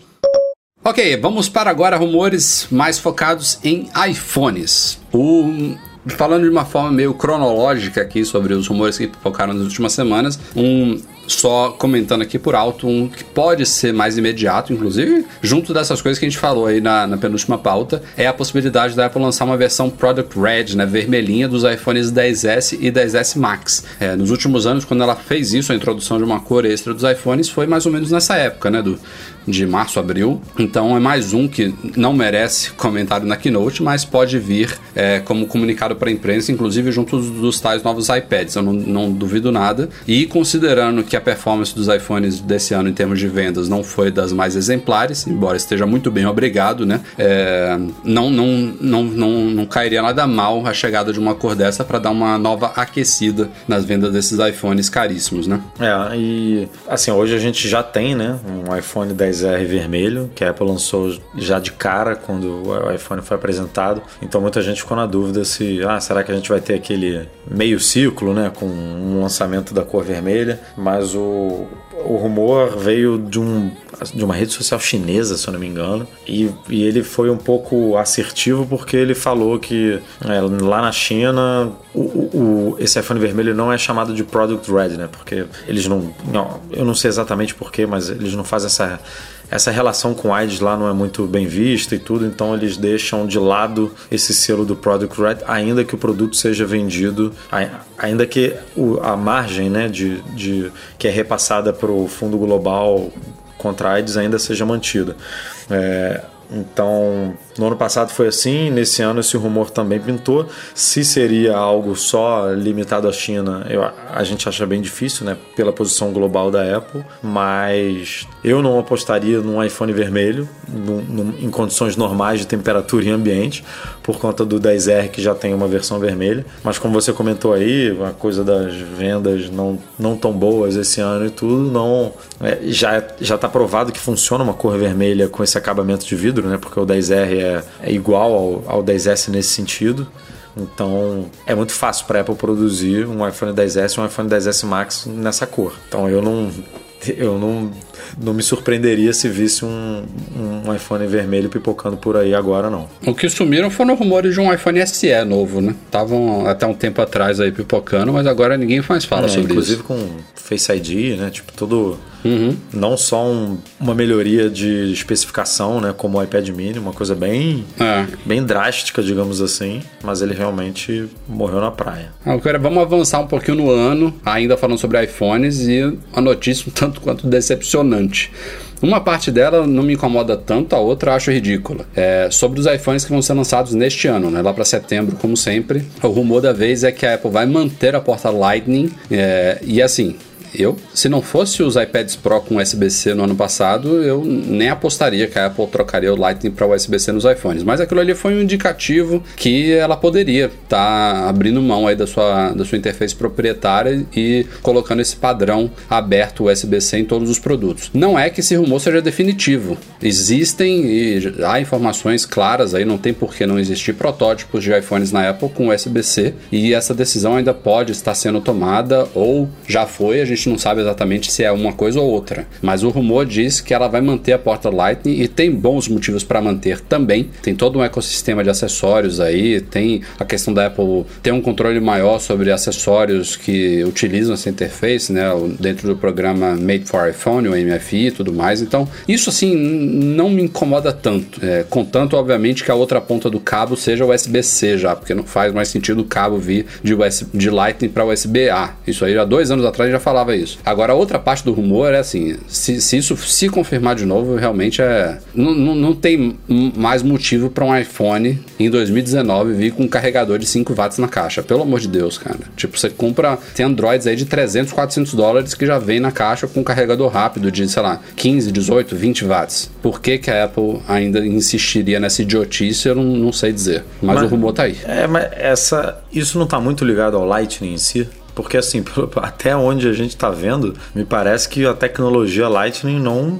Ok, vamos para agora rumores mais focados em iPhones. O falando de uma forma meio cronológica aqui sobre os rumores que focaram nas últimas semanas, um só comentando aqui por alto um que pode ser mais imediato, inclusive, junto dessas coisas que a gente falou aí na, na penúltima pauta, é a possibilidade da Apple lançar uma versão Product Red, né, vermelhinha dos iPhones 10S e 10S Max. É, nos últimos anos, quando ela fez isso, a introdução de uma cor extra dos iPhones, foi mais ou menos nessa época, né, do, de março, abril. Então é mais um que não merece comentário na Keynote, mas pode vir é, como comunicado para a imprensa, inclusive junto dos, tais novos iPads. Eu não, não duvido nada. E considerando que a performance dos iPhones desse ano em termos de vendas não foi das mais exemplares, embora esteja muito bem obrigado, né? É, não, não, não, não, não cairia nada mal a chegada de uma cor dessa para dar uma nova aquecida nas vendas desses iPhones caríssimos, né? É, e assim, hoje a gente já tem, né, um iPhone 10R vermelho, que a Apple lançou já de cara quando o iPhone foi apresentado. Então muita gente ficou na dúvida se, ah, será que a gente vai ter aquele meio ciclo, né, com um lançamento da cor vermelha, mas mas o, o rumor veio de, um, de uma rede social chinesa, se eu não me engano, e, e ele foi um pouco assertivo porque ele falou que é, lá na China o, o, esse iPhone vermelho não é chamado de Product Red, né? Porque eles não, não eu não sei exatamente porquê, mas eles não fazem essa essa relação com AIDS lá não é muito bem vista e tudo, então eles deixam de lado esse selo do Product Red, ainda que o produto seja vendido, ainda que a margem né, de, de, que é repassada para o Fundo Global contra AIDS ainda seja mantida. É, então, no ano passado foi assim, nesse ano esse rumor também pintou. Se seria algo só limitado à China, eu, a gente acha bem difícil, né? Pela posição global da Apple, mas eu não apostaria num iPhone vermelho num, num, em condições normais de temperatura e ambiente, por conta do 10R que já tem uma versão vermelha. Mas como você comentou aí, a coisa das vendas não, não tão boas esse ano e tudo, não é, já já está provado que funciona uma cor vermelha com esse acabamento de vidro, né? Porque o 10R é, é igual ao, ao 10S nesse sentido. Então é muito fácil para Apple produzir um iPhone 10S e um iPhone 10S Max nessa cor. Então eu não eu não, não me surpreenderia se visse um, um iPhone vermelho pipocando por aí agora, não. O que sumiram foram rumores de um iPhone SE novo, né? Estavam até um tempo atrás aí pipocando, mas agora ninguém mais fala é, sobre inclusive isso. Inclusive com Face ID, né? Tipo, todo Uhum. Não só um, uma melhoria de especificação, né, como o iPad Mini, uma coisa bem, é. bem drástica, digamos assim, mas ele realmente morreu na praia. Agora vamos avançar um pouquinho no ano, ainda falando sobre iPhones e a notícia um tanto quanto decepcionante. Uma parte dela não me incomoda tanto, a outra acho ridícula. É sobre os iPhones que vão ser lançados neste ano, né? Lá para setembro, como sempre. O rumor da vez é que a Apple vai manter a porta Lightning. É, e assim, eu, se não fosse os iPads Pro com USB-C no ano passado, eu nem apostaria que a Apple trocaria o Lightning para USB-C nos iPhones. Mas aquilo ali foi um indicativo que ela poderia estar tá abrindo mão aí da sua, da sua interface proprietária e colocando esse padrão aberto USB-C em todos os produtos. Não é que esse rumor seja definitivo. Existem e há informações claras aí, não tem por que não existir protótipos de iPhones na Apple com USB-C e essa decisão ainda pode estar sendo tomada ou já foi, a gente gente não sabe exatamente se é uma coisa ou outra, mas o rumor diz que ela vai manter a porta Lightning e tem bons motivos para manter também. Tem todo um ecossistema de acessórios aí, tem a questão da Apple ter um controle maior sobre acessórios que utilizam essa interface, né, dentro do programa Made for iPhone, o MFI e tudo mais. Então, isso assim não me incomoda tanto, é, contanto, obviamente, que a outra ponta do cabo seja USB-C já, porque não faz mais sentido o cabo vir de, USB, de Lightning para USB-A. Isso aí, há dois anos atrás já falava isso. Agora, a outra parte do rumor é assim: se, se isso se confirmar de novo, realmente é. Não, não, não tem mais motivo para um iPhone em 2019 vir com um carregador de 5 watts na caixa. Pelo amor de Deus, cara. Tipo, você compra. Tem Androids aí de 300, 400 dólares que já vem na caixa com um carregador rápido de, sei lá, 15, 18, 20 watts. Por que, que a Apple ainda insistiria nessa idiotice? Eu não, não sei dizer. Mas, mas, o rumor tá aí. É, mas essa, isso não tá muito ligado ao Lightning em si? Porque assim, *laughs* até onde a gente está vendo, me parece que a tecnologia Lightning não,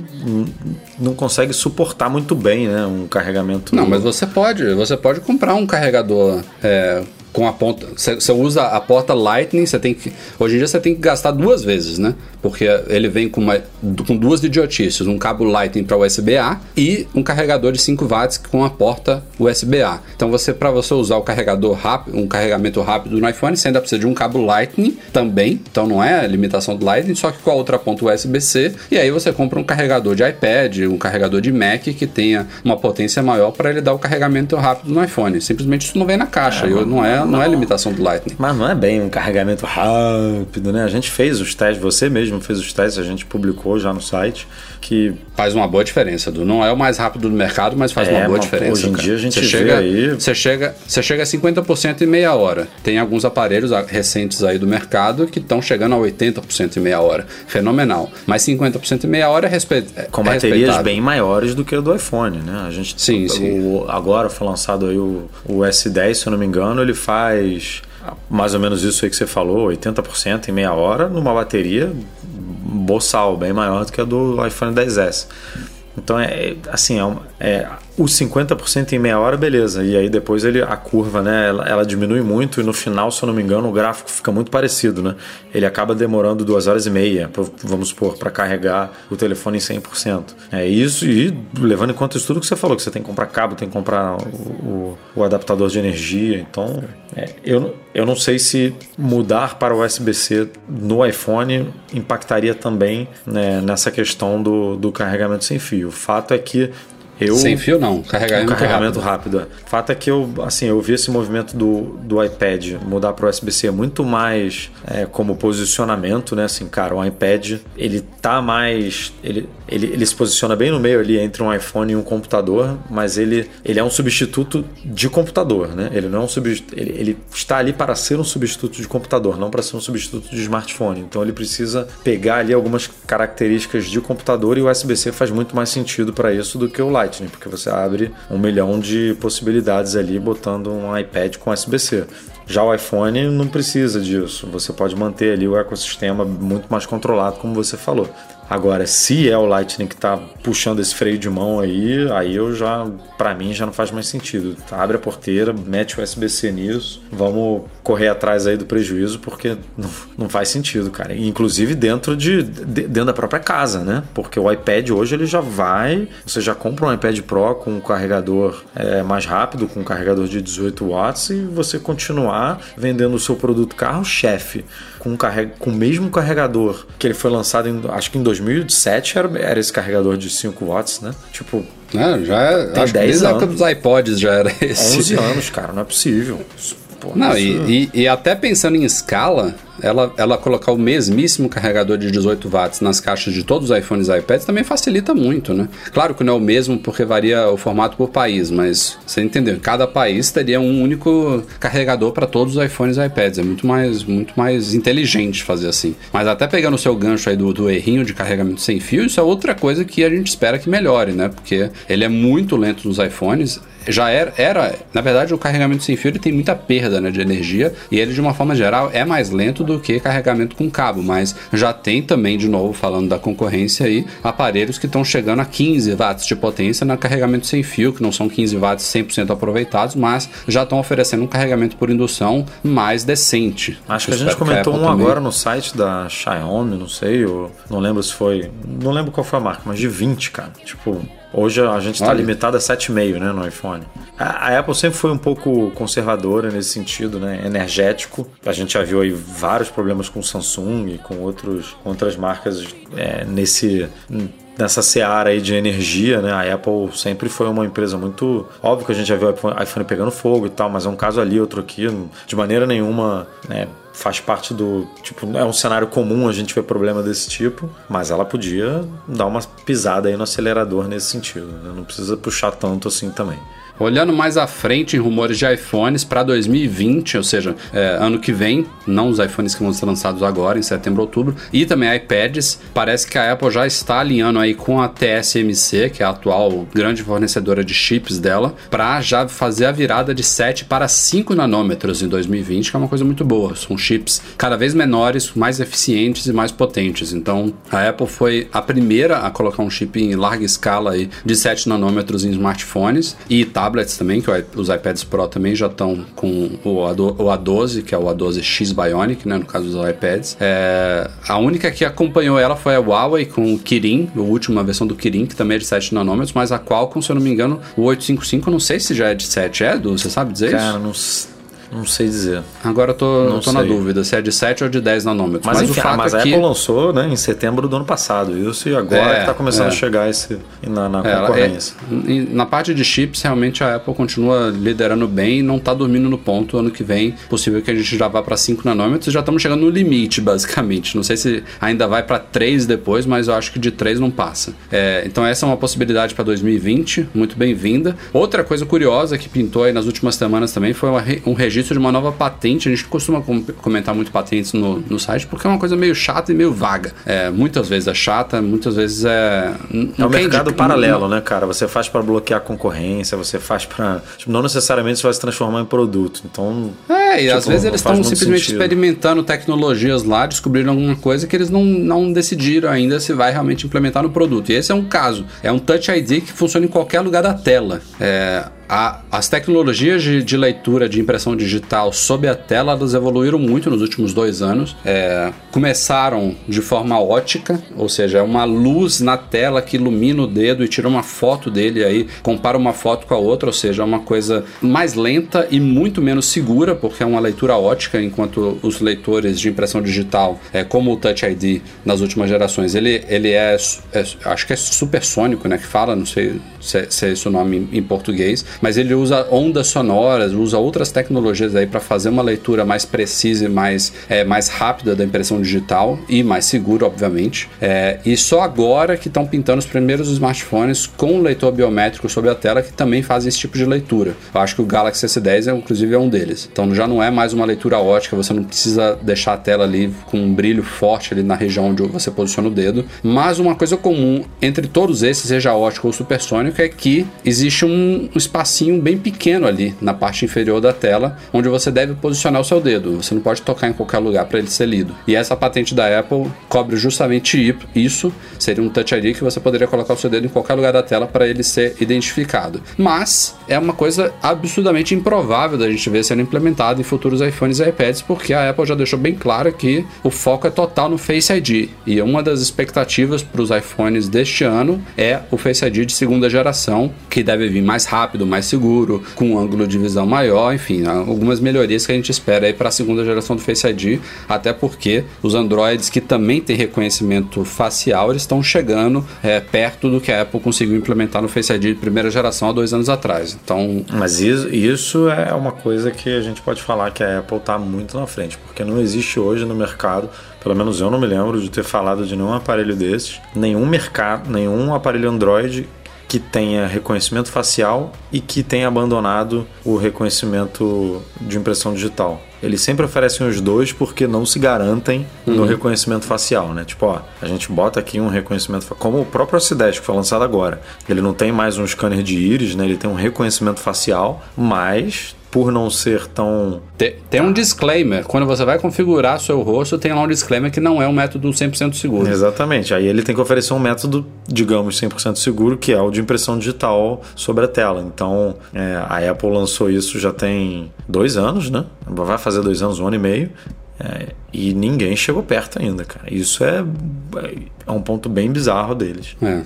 não consegue suportar muito bem, né, um carregamento. Não, mas você pode, você pode comprar um carregador é, com a ponta. Você, usa a porta Lightning, você tem que. Hoje em dia você tem que gastar duas vezes, né? Porque ele vem com, uma, com duas idiotices: um cabo Lightning para USB-A e um carregador de 5 watts com a porta USB-A. Então você, para você usar o carregador rápido, um carregamento rápido no iPhone, você ainda precisa de um cabo Lightning também. Então não é a limitação do Lightning, só que com a outra ponta USB-C. E aí você compra um carregador de iPad, um carregador de Mac que tenha uma potência maior para ele dar o carregamento rápido no iPhone. Simplesmente isso não vem na caixa, é, não, é, não é limitação do Lightning. Mas não é bem um carregamento rápido, né? A gente fez os testes, você mesmo fez os testes, a gente publicou já no site que faz uma boa diferença, do não é o mais rápido do mercado, mas faz é, uma boa diferença. Hoje em cara. dia a gente você chega, aí, você chega, você chega a 50% em meia hora. Tem alguns aparelhos recentes aí do mercado que estão chegando a 80% em meia hora. Fenomenal. Mas 50% em meia hora é, respe... É com baterias bem maiores do que o do iPhone, né? A gente sim, o, sim. agora foi lançado aí o, o S10, se eu não me engano, ele faz mais ou menos isso aí que você falou, 80% em meia hora numa bateria boçal, bem maior do que a do iPhone 10S. Então é assim, é, é os 50% em meia hora, beleza. E aí depois ele, a curva, né, ela, ela, diminui muito e no final, se eu não me engano, o gráfico fica muito parecido, né? Ele acaba demorando duas horas e meia, vamos supor, para carregar o telefone em 100%. É isso e levando em conta isso tudo que você falou, que você tem que comprar cabo, tem que comprar o, o, o adaptador de energia. Então, é, eu, eu não sei se mudar para o USB-C no iPhone impactaria também né, nessa questão do, do carregamento sem fio. O fato é que eu, Sem fio não, carregamento, um carregamento rápido. rápido. O fato é que eu, assim, eu vi esse movimento do, do iPad mudar para o USB-C muito mais é, como posicionamento, né? Assim, cara, o iPad ele tá mais, ele, ele, ele se posiciona bem no meio ali entre um iPhone e um computador, mas ele, ele é um substituto de computador, né? Ele não é um substituto, ele, ele está ali para ser um substituto de computador, não para ser um substituto de smartphone. Então ele precisa pegar ali algumas características de computador e o USB-C faz muito mais sentido para isso do que o Light. Lightning, porque você abre um milhão de possibilidades ali botando um iPad com USB-C. Já o iPhone não precisa disso. Você pode manter ali o ecossistema muito mais controlado, como você falou. Agora, se é o Lightning que está puxando esse freio de mão aí, aí eu já, para mim, já não faz mais sentido. Abre a porteira, mete o USB-C nisso, vamos correr atrás aí do prejuízo, porque *laughs* não, não faz sentido, cara. Inclusive dentro de, de, dentro da própria casa, né? Porque o iPad hoje ele já vai, você já compra um iPad Pro com um carregador é, mais rápido, com um carregador de 18 watts e você continuar vendendo o seu produto carro-chefe com, carreg... com o mesmo carregador que ele foi lançado, em, acho que em 2007 era, era esse carregador de 5 watts, né? Tipo. Não, já é, tem acho 10 desde a época dos iPods já era esse. 11 anos, cara, não é possível. *laughs* Pô, não, isso... e, e, e até pensando em escala, ela, ela colocar o mesmíssimo carregador de 18 watts nas caixas de todos os iPhones e iPads também facilita muito, né? Claro que não é o mesmo porque varia o formato por país, mas você entendeu? Cada país teria um único carregador para todos os iPhones e iPads. É muito mais, muito mais inteligente fazer assim. Mas até pegando o seu gancho aí do, do errinho de carregamento sem fio, isso é outra coisa que a gente espera que melhore, né? Porque ele é muito lento nos iPhones já era, era, na verdade, o carregamento sem fio ele tem muita perda né, de energia e ele, de uma forma geral, é mais lento do que carregamento com cabo, mas já tem também, de novo, falando da concorrência aí, aparelhos que estão chegando a 15 watts de potência no carregamento sem fio, que não são 15 watts 100% aproveitados, mas já estão oferecendo um carregamento por indução mais decente. Acho que a gente comentou um também. agora no site da Xiaomi, não sei, eu não lembro se foi, não lembro qual foi a marca, mas de 20, cara. Tipo, Hoje a gente está limitado a 7,5 né, no iPhone. A, a, Apple sempre foi um pouco conservadora nesse sentido, né, energético. A gente já viu aí vários problemas com Samsung e com outros, outras marcas é, nesse nessa seara aí de energia, né? A Apple sempre foi uma empresa muito. Óbvio que a gente já viu o iPhone pegando fogo e tal, mas é um caso ali, outro aqui. De maneira nenhuma, né? Faz parte do. Tipo, é um cenário comum a gente ver problema desse tipo, mas ela podia dar uma pisada aí no acelerador nesse sentido. Né? Não precisa puxar tanto assim também. Olhando mais à frente em rumores de iPhones para 2020, ou seja, é, ano que vem, não os iPhones que vão ser lançados agora, em setembro, outubro, e também iPads, parece que a Apple já está alinhando aí com a TSMC, que é a atual grande fornecedora de chips dela, para já fazer a virada de 7 para 5 nanômetros em 2020, que é uma coisa muito boa. São chips cada vez menores, mais eficientes e mais potentes. Então, a Apple foi a primeira a colocar um chip em larga escala aí de 7 nanômetros em smartphones e está tablets também, que os iPads Pro também já estão com o, A12, que é o A12X Bionic, né, no caso dos iPads. É, a única que acompanhou ela foi a Huawei com o Kirin, a última versão do Kirin, que também é de 7 nanômetros, mas a Qualcomm, se eu não me engano, o 855, não sei se já é de 7, é, Edu? Você sabe dizer Cara, isso? não não sei dizer. Agora eu tô, não tô na dúvida se é de 7 ou de 10 nanômetros. Mas, mas enfim, o fato mas é a Apple lançou né, em setembro do ano passado isso e agora é, está começando é. a chegar esse, na, na é, concorrência. É, na parte de chips, realmente a Apple continua liderando bem e não está dormindo no ponto. Ano que vem, possível que a gente já vá para 5 nanômetros e já estamos chegando no limite, *laughs* basicamente. Não sei se ainda vai para 3 depois, mas eu acho que de 3 não passa. É, então essa é uma possibilidade para 2020, muito bem-vinda. Outra coisa curiosa que pintou aí nas últimas semanas também foi um registro de uma nova patente a gente costuma comentar muito patentes no, no site porque é uma coisa meio chata e meio vaga. É, muitas vezes é chata, muitas vezes é. É um mercado paralelo, não, né, cara? Você faz para bloquear a concorrência, você faz para. Tipo, não necessariamente isso vai se transformar em produto. Então. É, e tipo, às vezes eles estão simplesmente sentido. experimentando tecnologias lá, descobrindo alguma coisa que eles não, não decidiram ainda se vai realmente implementar no produto. E esse é um caso. É um Touch ID que funciona em qualquer lugar da tela. É, a, as tecnologias de, de, leitura de impressão digital sob a tela elas evoluíram muito nos últimos dois anos. É, começaram de forma ótica, ou seja, é uma luz na tela que ilumina o dedo e tira uma foto dele aí, compara uma foto com a outra, ou seja, é uma coisa mais lenta e muito menos segura, porque é uma leitura ótica, enquanto os leitores de impressão digital, é, como o Touch ID nas últimas gerações, ele, ele é, é acho que é supersônico, né, que fala, não sei se é, se é esse o nome em, português, mas ele usa ondas sonoras, usa outras tecnologias aí para fazer uma leitura mais precisa e mais, é, mais rápida da impressão digital e mais segura, obviamente. É, e só agora que estão pintando os primeiros smartphones com leitor biométrico sobre a tela que também fazem esse tipo de leitura. Eu acho que o Galaxy S10 é, inclusive é um deles. Então já não é mais uma leitura ótica, você não precisa deixar a tela ali com um brilho forte ali na região onde você posiciona o dedo. Mas uma coisa comum entre todos esses, seja ótico ou supersônico, é que existe um espaço espacinho bem pequeno ali na parte inferior da tela, onde você deve posicionar o seu dedo. Você não pode tocar em qualquer lugar para ele ser lido. E essa patente da Apple cobre justamente isso. Seria um Touch ID que você poderia colocar o seu dedo em qualquer lugar da tela para ele ser identificado. Mas é uma coisa absurdamente improvável da gente ver sendo implementado em futuros iPhones e iPads, porque a Apple já deixou bem claro que o foco é total no Face ID. E uma das expectativas para os iPhones deste ano é o Face ID de segunda geração, que deve vir mais rápido, mais mais seguro, com um ângulo de visão maior, enfim, algumas melhorias que a gente espera aí para a segunda geração do Face ID, até porque os Androids que também têm reconhecimento facial, eles estão chegando é, perto do que a Apple conseguiu implementar no Face ID de primeira geração há dois anos atrás. Então, mas isso, isso é uma coisa que a gente pode falar que a Apple está muito na frente, porque não existe hoje no mercado pelo menos eu não me lembro de ter falado de nenhum aparelho desses, nenhum mercado, nenhum aparelho Android que tenha reconhecimento facial e que tenha abandonado o reconhecimento de impressão digital. Eles sempre oferecem os dois porque não se garantem uhum. no reconhecimento facial, né? Tipo, ó, a gente bota aqui um reconhecimento como o próprio S10 que foi lançado agora. Ele não tem mais um scanner de íris, né? Ele tem um reconhecimento facial, mas por não ser tão. Tem, tem um disclaimer. Quando você vai configurar seu rosto, tem lá um disclaimer que não é um método 100% seguro. Exatamente. Aí ele tem que oferecer um método, digamos, 100% seguro, que é o de impressão digital sobre a tela. Então, é, a Apple lançou isso já tem dois anos, né? Vai fazer dois anos, um ano e meio. É, e ninguém chegou perto ainda, cara. Isso é, é um ponto bem bizarro deles. É.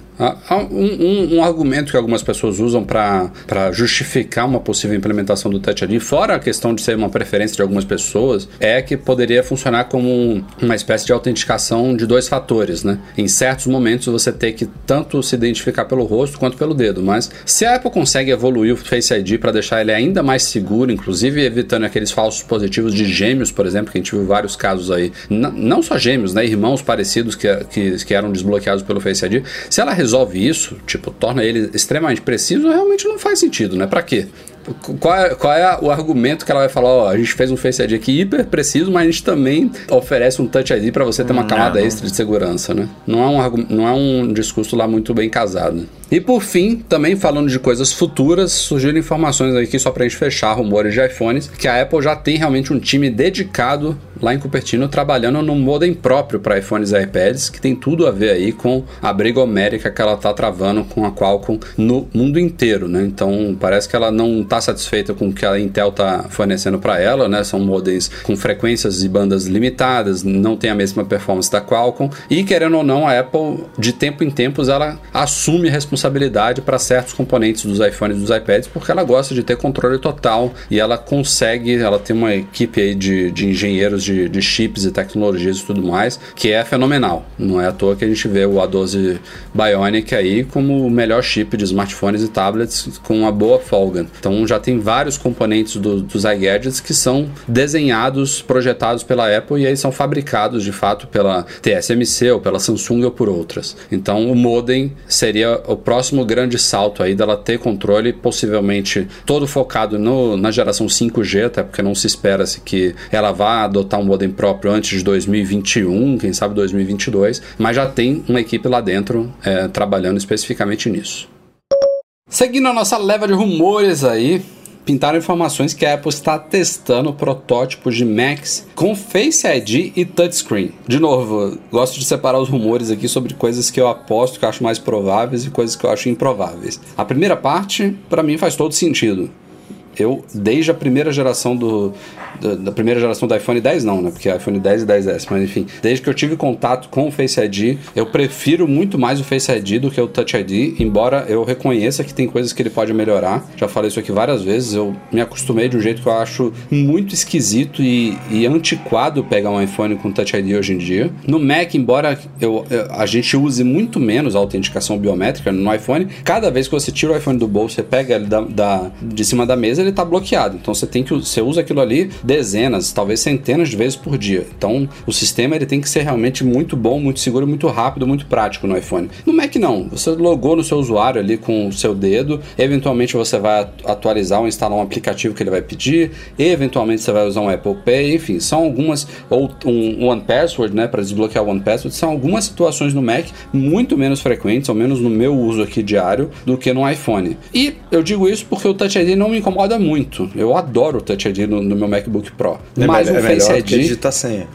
Um, um, um argumento que algumas pessoas usam para justificar uma possível implementação do Touch ID, fora a questão de ser uma preferência de algumas pessoas, é que poderia funcionar como uma espécie de autenticação de dois fatores, né? Em certos momentos você tem que tanto se identificar pelo rosto quanto pelo dedo, mas se a Apple consegue evoluir o Face ID para deixar ele ainda mais seguro, inclusive evitando aqueles falsos positivos de gêmeos, por exemplo, que a gente viu vários casos aí, N não só gêmeos, né? Irmãos parecidos que, que, que eram desbloqueados pelo Face ID, se ela resolve isso, tipo, torna ele extremamente preciso, realmente não faz sentido, né? Para quê? Qual é, qual é o argumento que ela vai falar? Ó, a gente fez um Face ID aqui hiper preciso, mas a gente também oferece um Touch ID para você ter uma camada não. extra de segurança, né? Não é, um, não é um discurso lá muito bem casado. E por fim, também falando de coisas futuras, surgiram informações aqui só pra gente fechar rumores de iPhones, que a Apple já tem realmente um time dedicado lá em Cupertino trabalhando num modem próprio para iPhones e iPads, que tem tudo a ver aí com a briga homérica que ela tá travando com a Qualcomm no mundo inteiro, né? Então, parece que ela não tá satisfeita com o que a Intel tá fornecendo para ela, né? São modems com frequências e bandas limitadas, não tem a mesma performance da Qualcomm, e querendo ou não, a Apple de tempo em tempos ela assume responsabilidade para certos componentes dos iPhones e dos iPads, porque ela gosta de ter controle total e ela consegue, ela tem uma equipe aí de, de engenheiros de, de chips e tecnologias e tudo mais, que é fenomenal. Não é à toa que a gente vê o A12 Bionic aí como o melhor chip de smartphones e tablets com uma boa folga. Então já tem vários componentes do, dos iGadgets que são desenhados, projetados pela Apple e aí são fabricados de fato pela TSMC ou pela Samsung ou por outras. Então o modem seria o próximo grande salto aí dela ter controle, possivelmente todo focado no, na geração 5G, até porque não se espera-se que ela vá adotar um modem próprio antes de 2021, quem sabe 2022, mas já tem uma equipe lá dentro é, trabalhando especificamente nisso. Seguindo a nossa leva de rumores aí, pintaram informações que a Apple está testando protótipos de Macs com Face ID e touchscreen. De novo, gosto de separar os rumores aqui sobre coisas que eu aposto que eu acho mais prováveis e coisas que eu acho improváveis. A primeira parte, para mim, faz todo sentido. Eu, desde a primeira geração do. Da, da primeira geração do iPhone 10, não, né? Porque iPhone 10 e 10S, mas enfim. Desde que eu tive contato com o Face ID, eu prefiro muito mais o Face ID do que o Touch ID, embora eu reconheça que tem coisas que ele pode melhorar. Já falei isso aqui várias vezes. Eu me acostumei de um jeito que eu acho muito esquisito e, e antiquado pegar um iPhone com Touch ID hoje em dia. No Mac, embora eu, eu- a gente use muito menos a autenticação biométrica no iPhone, cada vez que você tira o iPhone do bolso, você pega ele da, da- de cima da mesa, ele está bloqueado. Então você tem que você usa aquilo ali dezenas, talvez centenas de vezes por dia. Então o sistema ele tem que ser realmente muito bom, muito seguro, muito rápido, muito prático no iPhone. No Mac não. Você logou no seu usuário ali com o seu dedo, eventualmente você vai atu- atualizar ou instalar um aplicativo que ele vai pedir, eventualmente você vai usar um Apple Pay, enfim, são algumas ou um One Password, né, para desbloquear o One Password, são algumas situações no Mac muito menos frequentes, ao menos no meu uso aqui diário, do que no iPhone. E eu digo isso porque o Touch ID não me incomoda muito. Eu adoro o Touch ID no, no meu MacBook Pro. É, Mas *laughs* melhor- o é Face que ID, digitar senha.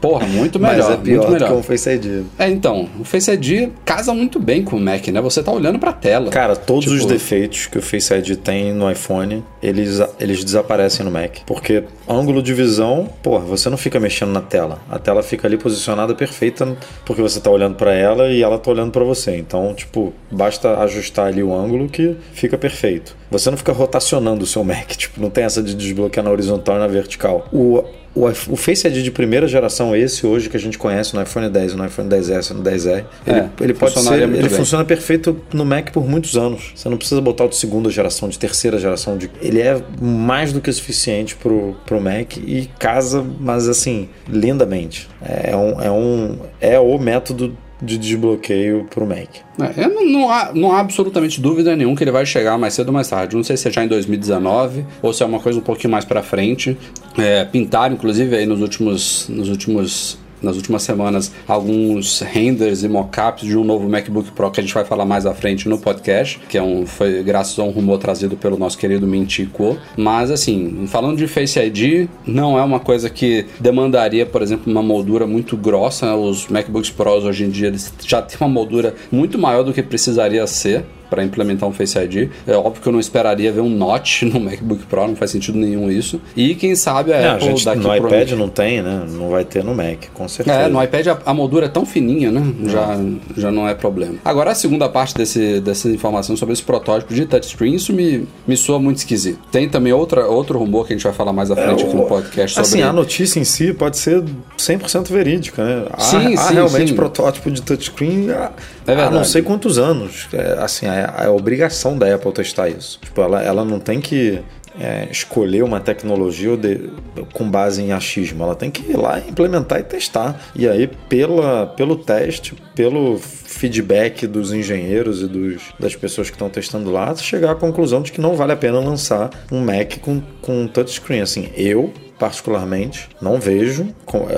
porra, muito melhor, Mas é pior muito melhor. que um Face ID. É, então, o Face ID casa muito bem com o Mac, né? Você tá olhando pra tela. Cara, todos Tipo, os defeitos que o Face ID tem no iPhone, eles, eles desaparecem no Mac. Porque ângulo de visão, porra, você não fica mexendo na tela. A tela fica ali posicionada perfeita porque você tá olhando pra ela e ela tá olhando pra você. Então, tipo, basta ajustar ali o ângulo que fica perfeito. Você não fica rotacionando o seu Mac, *laughs* tipo, não tem essa de desbloquear na horizontal e na vertical. O o, o Face ID de primeira geração, esse hoje que a gente conhece no iPhone 10, no iPhone 10S, no 10R, ele, É, ele pode ser, ele bem. funciona perfeito no Mac por muitos anos. Você não precisa botar o de segunda geração, de terceira geração. De... Ele é mais do que suficiente pro, pro Mac e casa, mas assim, lindamente. É um, é um é o método de desbloqueio pro Mac. É, não, não há, não há absolutamente dúvida nenhuma que ele vai chegar mais cedo ou mais tarde. Não sei se é já em 2019 ou se é uma coisa um pouquinho mais pra frente. É, pintaram, inclusive, aí nos últimos, nos últimos nas últimas semanas alguns renders e mockups de um novo MacBook Pro que a gente vai falar mais à frente no podcast, que é um foi graças a um rumor trazido pelo nosso querido Mintico. Mas assim, falando de Face ID, não é uma coisa que demandaria, por exemplo, uma moldura muito grossa. Os MacBooks Pros hoje em dia eles já têm uma moldura muito maior do que precisaria ser para implementar um Face ID. É óbvio que eu não esperaria ver um notch *laughs* no MacBook Pro, não faz sentido nenhum isso. E quem sabe a Não, a Apple gente, daqui no iPad não tem, né? Não vai ter no Mac, com certeza. é, no iPad a, a moldura é tão fininha, né? Já, já não é problema. Agora, a segunda parte desse, dessa informação sobre esse protótipo de touchscreen, isso me, me soa muito esquisito. Tem também outra, outro rumor que a gente vai falar mais à frente aqui no podcast sobre... Assim, a notícia em si pode ser 100% verídica, né? Há, Sim, há sim, realmente sim. protótipo de touchscreen há, É há não sei quantos anos. É, assim, é, é a obrigação da Apple testar isso. Tipo, ela, ela não tem que é, escolher uma tecnologia de, com base em achismo. Ela tem que ir lá implementar e testar. E aí, pela, pelo teste, pelo feedback dos engenheiros e dos, das pessoas que estão testando lá, chegar à conclusão de que não vale a pena lançar um Mac com, com touchscreen. Assim, eu particularmente não vejo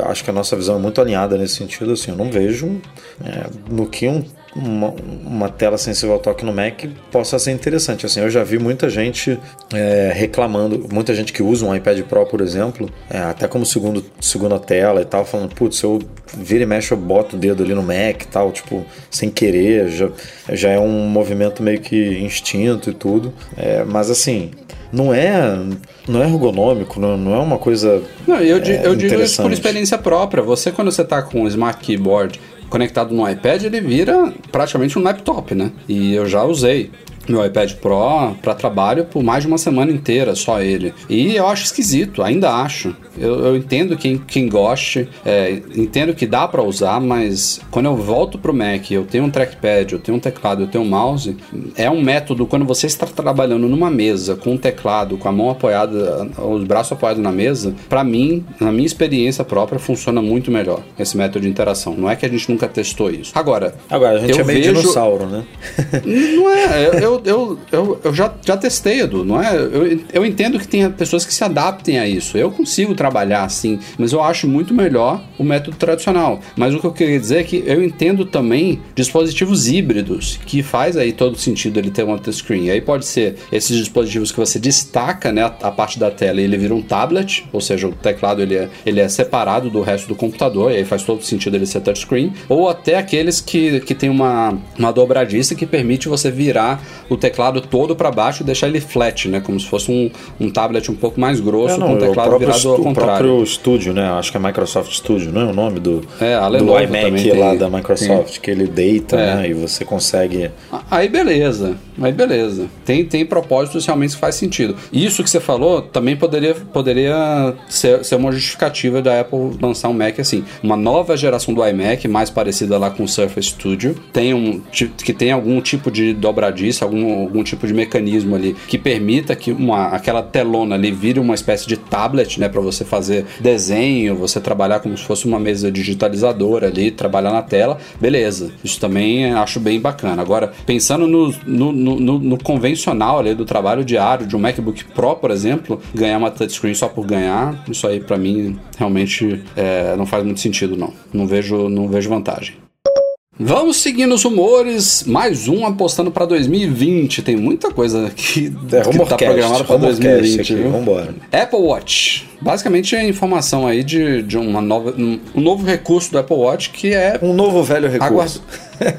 acho que a nossa visão é muito alinhada nesse sentido assim eu não vejo é, no que um uma, uma, tela sensível ao toque no Mac possa ser interessante. Assim, eu já vi muita gente é, reclamando, muita gente que usa um iPad Pro, por exemplo, é, até como segundo, segunda tela e tal, falando, putz, eu vira e mexe, eu boto o dedo ali no Mac e tal, tipo, sem querer, já, já é um movimento meio que instinto e tudo. É, mas assim, não é não é ergonômico, não, não é uma coisa. Não, eu, é, eu digo isso por experiência própria. Você, quando você está com o Smart Keyboard conectado no iPad, ele vira praticamente um laptop, né? E eu já usei meu iPad Pro para trabalho por mais de uma semana inteira, só ele. E eu acho esquisito, ainda acho. Eu, eu entendo quem, quem goste, é, entendo que dá para usar, mas quando eu volto pro Mac, eu tenho um trackpad, eu tenho um teclado, eu tenho um mouse, é um método quando você está trabalhando numa mesa com um teclado, com a mão apoiada, os braços apoiados na mesa, para mim, na minha experiência própria, funciona muito melhor esse método de interação. Não é que a gente nunca testou isso. Agora, agora a gente é meio vejo... dinossauro, né? Não é, eu, eu, eu, eu, eu já, já testei, Edu, não é? Eu, eu entendo que tem pessoas que se adaptem a isso. Eu consigo trabalhar assim, mas eu acho muito melhor o método tradicional. Mas o que eu queria dizer é que eu entendo também dispositivos híbridos, que faz aí todo sentido ele ter uma touchscreen. Aí pode ser esses dispositivos que você destaca, né, a parte da tela e ele vira um tablet, ou seja, o teclado ele é, ele é separado do resto do computador, e aí faz todo sentido ele ser touchscreen, ou até aqueles que, que tem uma, uma dobradiça que permite você virar o teclado todo para baixo e deixar ele flat, né? Como se fosse um, um tablet um pouco mais grosso, é, não, com o teclado virado ao contrário. O próprio Studio, né? Acho que é Microsoft Studio, não é o nome do, é, do iMac lá da Microsoft, que ele deita, é. né? E você consegue... Aí beleza, aí beleza. Tem, tem propósitos realmente que faz sentido. Isso que você falou também poderia, poderia ser, ser uma justificativa da Apple lançar um Mac assim. Uma nova geração do iMac, mais parecida lá com o Surface Studio, tem um, que tem algum tipo de dobradiça, algum algum tipo de mecanismo ali que permita que uma, aquela telona ali vire uma espécie de tablet, né, para você fazer desenho, você trabalhar como se fosse uma mesa digitalizadora ali, trabalhar na tela, beleza. Isso também acho bem bacana. Agora, pensando no, no, no, no convencional ali do trabalho diário, de um MacBook Pro, por exemplo, ganhar uma touchscreen só por ganhar, isso aí para mim realmente é, não faz muito sentido, não. Não vejo, não vejo vantagem. Vamos seguindo os rumores, mais um apostando para 2020. Tem muita coisa que, é, que tá programada para 2020. Aqui, vambora. Apple Watch. Basicamente é informação aí de, de uma nova, um, um novo recurso do Apple Watch que é. Um novo velho recurso.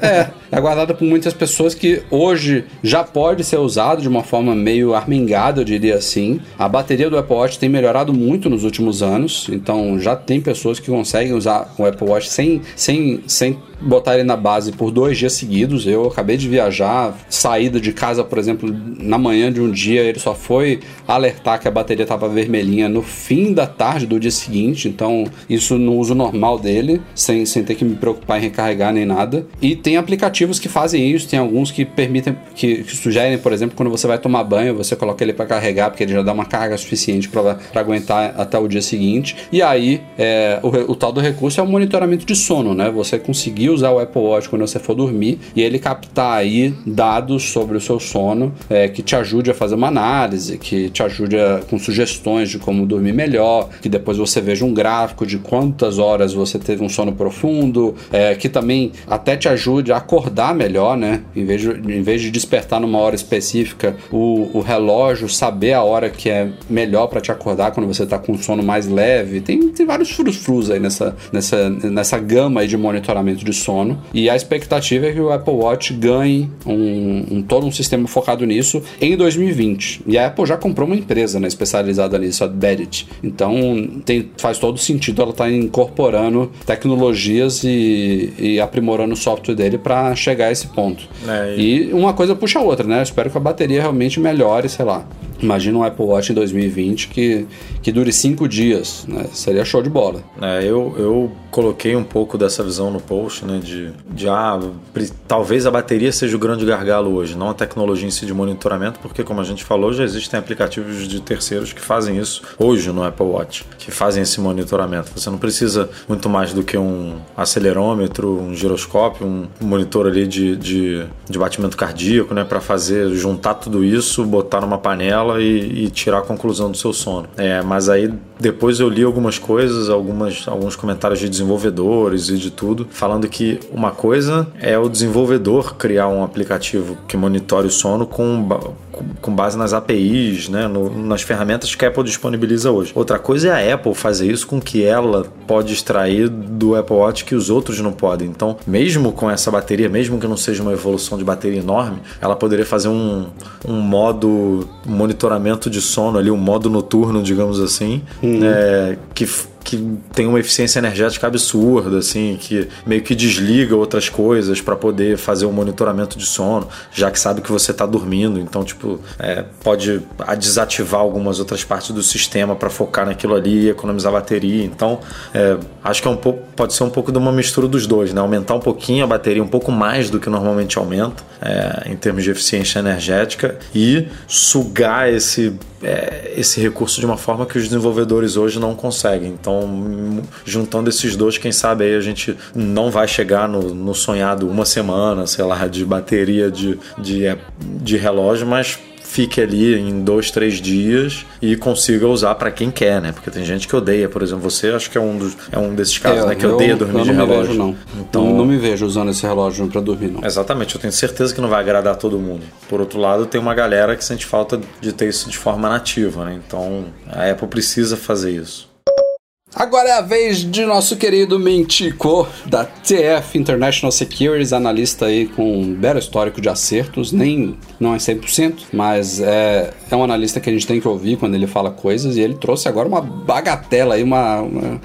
É, é aguardado por muitas pessoas que hoje já pode ser usado de uma forma meio armengada, eu diria assim. A bateria do Apple Watch tem melhorado muito nos últimos anos, então já tem pessoas que conseguem usar o Apple Watch sem, sem, sem botar ele na base por dois dias seguidos. Eu acabei de viajar, saída de casa, por exemplo, na manhã de um dia, ele só foi alertar que a bateria estava vermelhinha no fim da tarde do dia seguinte, então isso no uso normal dele, sem, sem ter que me preocupar em recarregar nem nada. E tem aplicativos que fazem isso, tem alguns que permitem, que, que sugerem, por exemplo, quando você vai tomar banho, você coloca ele para carregar, porque ele já dá uma carga suficiente para aguentar até o dia seguinte. E aí, é, o, o, tal do recurso é o monitoramento de sono, né? Você conseguir usar o Apple Watch quando você for dormir e ele captar aí dados sobre o seu sono é, que te ajude a fazer uma análise, que te ajude a, com sugestões de como dormir melhor, que depois você veja um gráfico de quantas horas você teve um sono profundo, é, que também até te ajude a acordar melhor, né? Em vez de, em vez de despertar numa hora específica, o, o relógio saber a hora que é melhor para te acordar quando você tá com sono mais leve. Tem, tem vários frus-frus aí nessa, nessa, nessa gama de monitoramento de sono. E a expectativa é que o Apple Watch ganhe um, um todo um sistema focado nisso em 2020. E a Apple já comprou uma empresa né, especializada nisso, a Bedit. Então tem, faz todo sentido ela estar tá incorporando tecnologias e, e aprimorando o dele para chegar a esse ponto. É, e... e... uma coisa puxa a outra, né? Eu espero que a bateria realmente melhore, sei lá. Imagina um Apple Watch em 2020 que, que dure cinco dias, né? Seria show de bola. É, eu, eu coloquei um pouco dessa visão no post, né? De, de ah, talvez a bateria seja o grande gargalo hoje, não a tecnologia em si de monitoramento, porque como a gente falou, já existem aplicativos de terceiros que fazem isso hoje no Apple Watch, que fazem esse monitoramento. Você não precisa muito mais do que um acelerômetro, um giroscópio, um monitor ali de, de, de batimento cardíaco, né? Para fazer, juntar tudo isso, botar numa panela e, e tirar a conclusão do seu sono. É, mas aí depois eu li algumas coisas, algumas, alguns comentários de desenvolvedores e de tudo, falando que uma coisa é o desenvolvedor criar um aplicativo que monitore o sono com, com- base nas APIs, né, no- nas ferramentas que a Apple disponibiliza hoje. Outra coisa é a Apple fazer isso com que ela pode extrair do Apple Watch que os outros não podem. Então, mesmo com essa bateria, mesmo que não seja uma evolução de bateria enorme, ela poderia fazer um, um modo monitoramento de sono ali, um modo noturno, digamos assim, é, que que tem uma eficiência energética absurda, assim, que meio que desliga outras coisas para poder fazer o monitoramento de sono, já que sabe que você está dormindo. Então, tipo, é, pode desativar algumas outras partes do sistema para focar naquilo ali e economizar bateria. Então, é, acho que é um pouco, pode ser um pouco de uma mistura dos dois, né? Aumentar um pouquinho a bateria, um pouco mais do que normalmente aumenta, é, em termos de eficiência energética, e sugar esse é, esse recurso de uma forma que os desenvolvedores hoje não conseguem. Então, m- juntando esses dois, quem sabe aí a gente não vai chegar no, no sonhado uma semana, sei lá, de bateria de, de, é, de relógio, mas fique ali em dois, três dias e consiga usar para quem quer, né? Porque tem gente que odeia, por exemplo, você acho que é um, dos, é um desses casos, É, né? Que eu- odeia dormir eu de não me relógio. Vejo, não. Então, não, não me vejo usando esse relógio pra dormir, não. Exatamente, eu tenho certeza que não vai agradar todo mundo. Por outro lado, tem uma galera que sente falta de ter isso de forma nativa, né? Então a Apple precisa fazer isso. Agora é a vez de nosso querido Mentico, da TF International Securities, analista aí com um belo histórico de acertos, nem não é 100%, mas é, é um analista que a gente tem que ouvir quando ele fala coisas, e ele trouxe agora uma bagatela aí, uma, uma,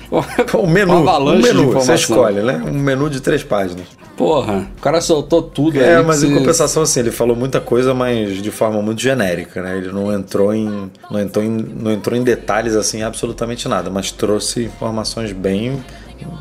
O *laughs* menu, uma um avalanche de menu, informação. você escolhe, né? Um menu de três páginas. Porra, o cara soltou tudo É, mas que em se- compensação, assim, ele falou muita coisa, mas de forma muito genérica, né? Ele não entrou em, não entrou em, não entrou em detalhes, assim, absolutamente nada, mas trouxe informações bem,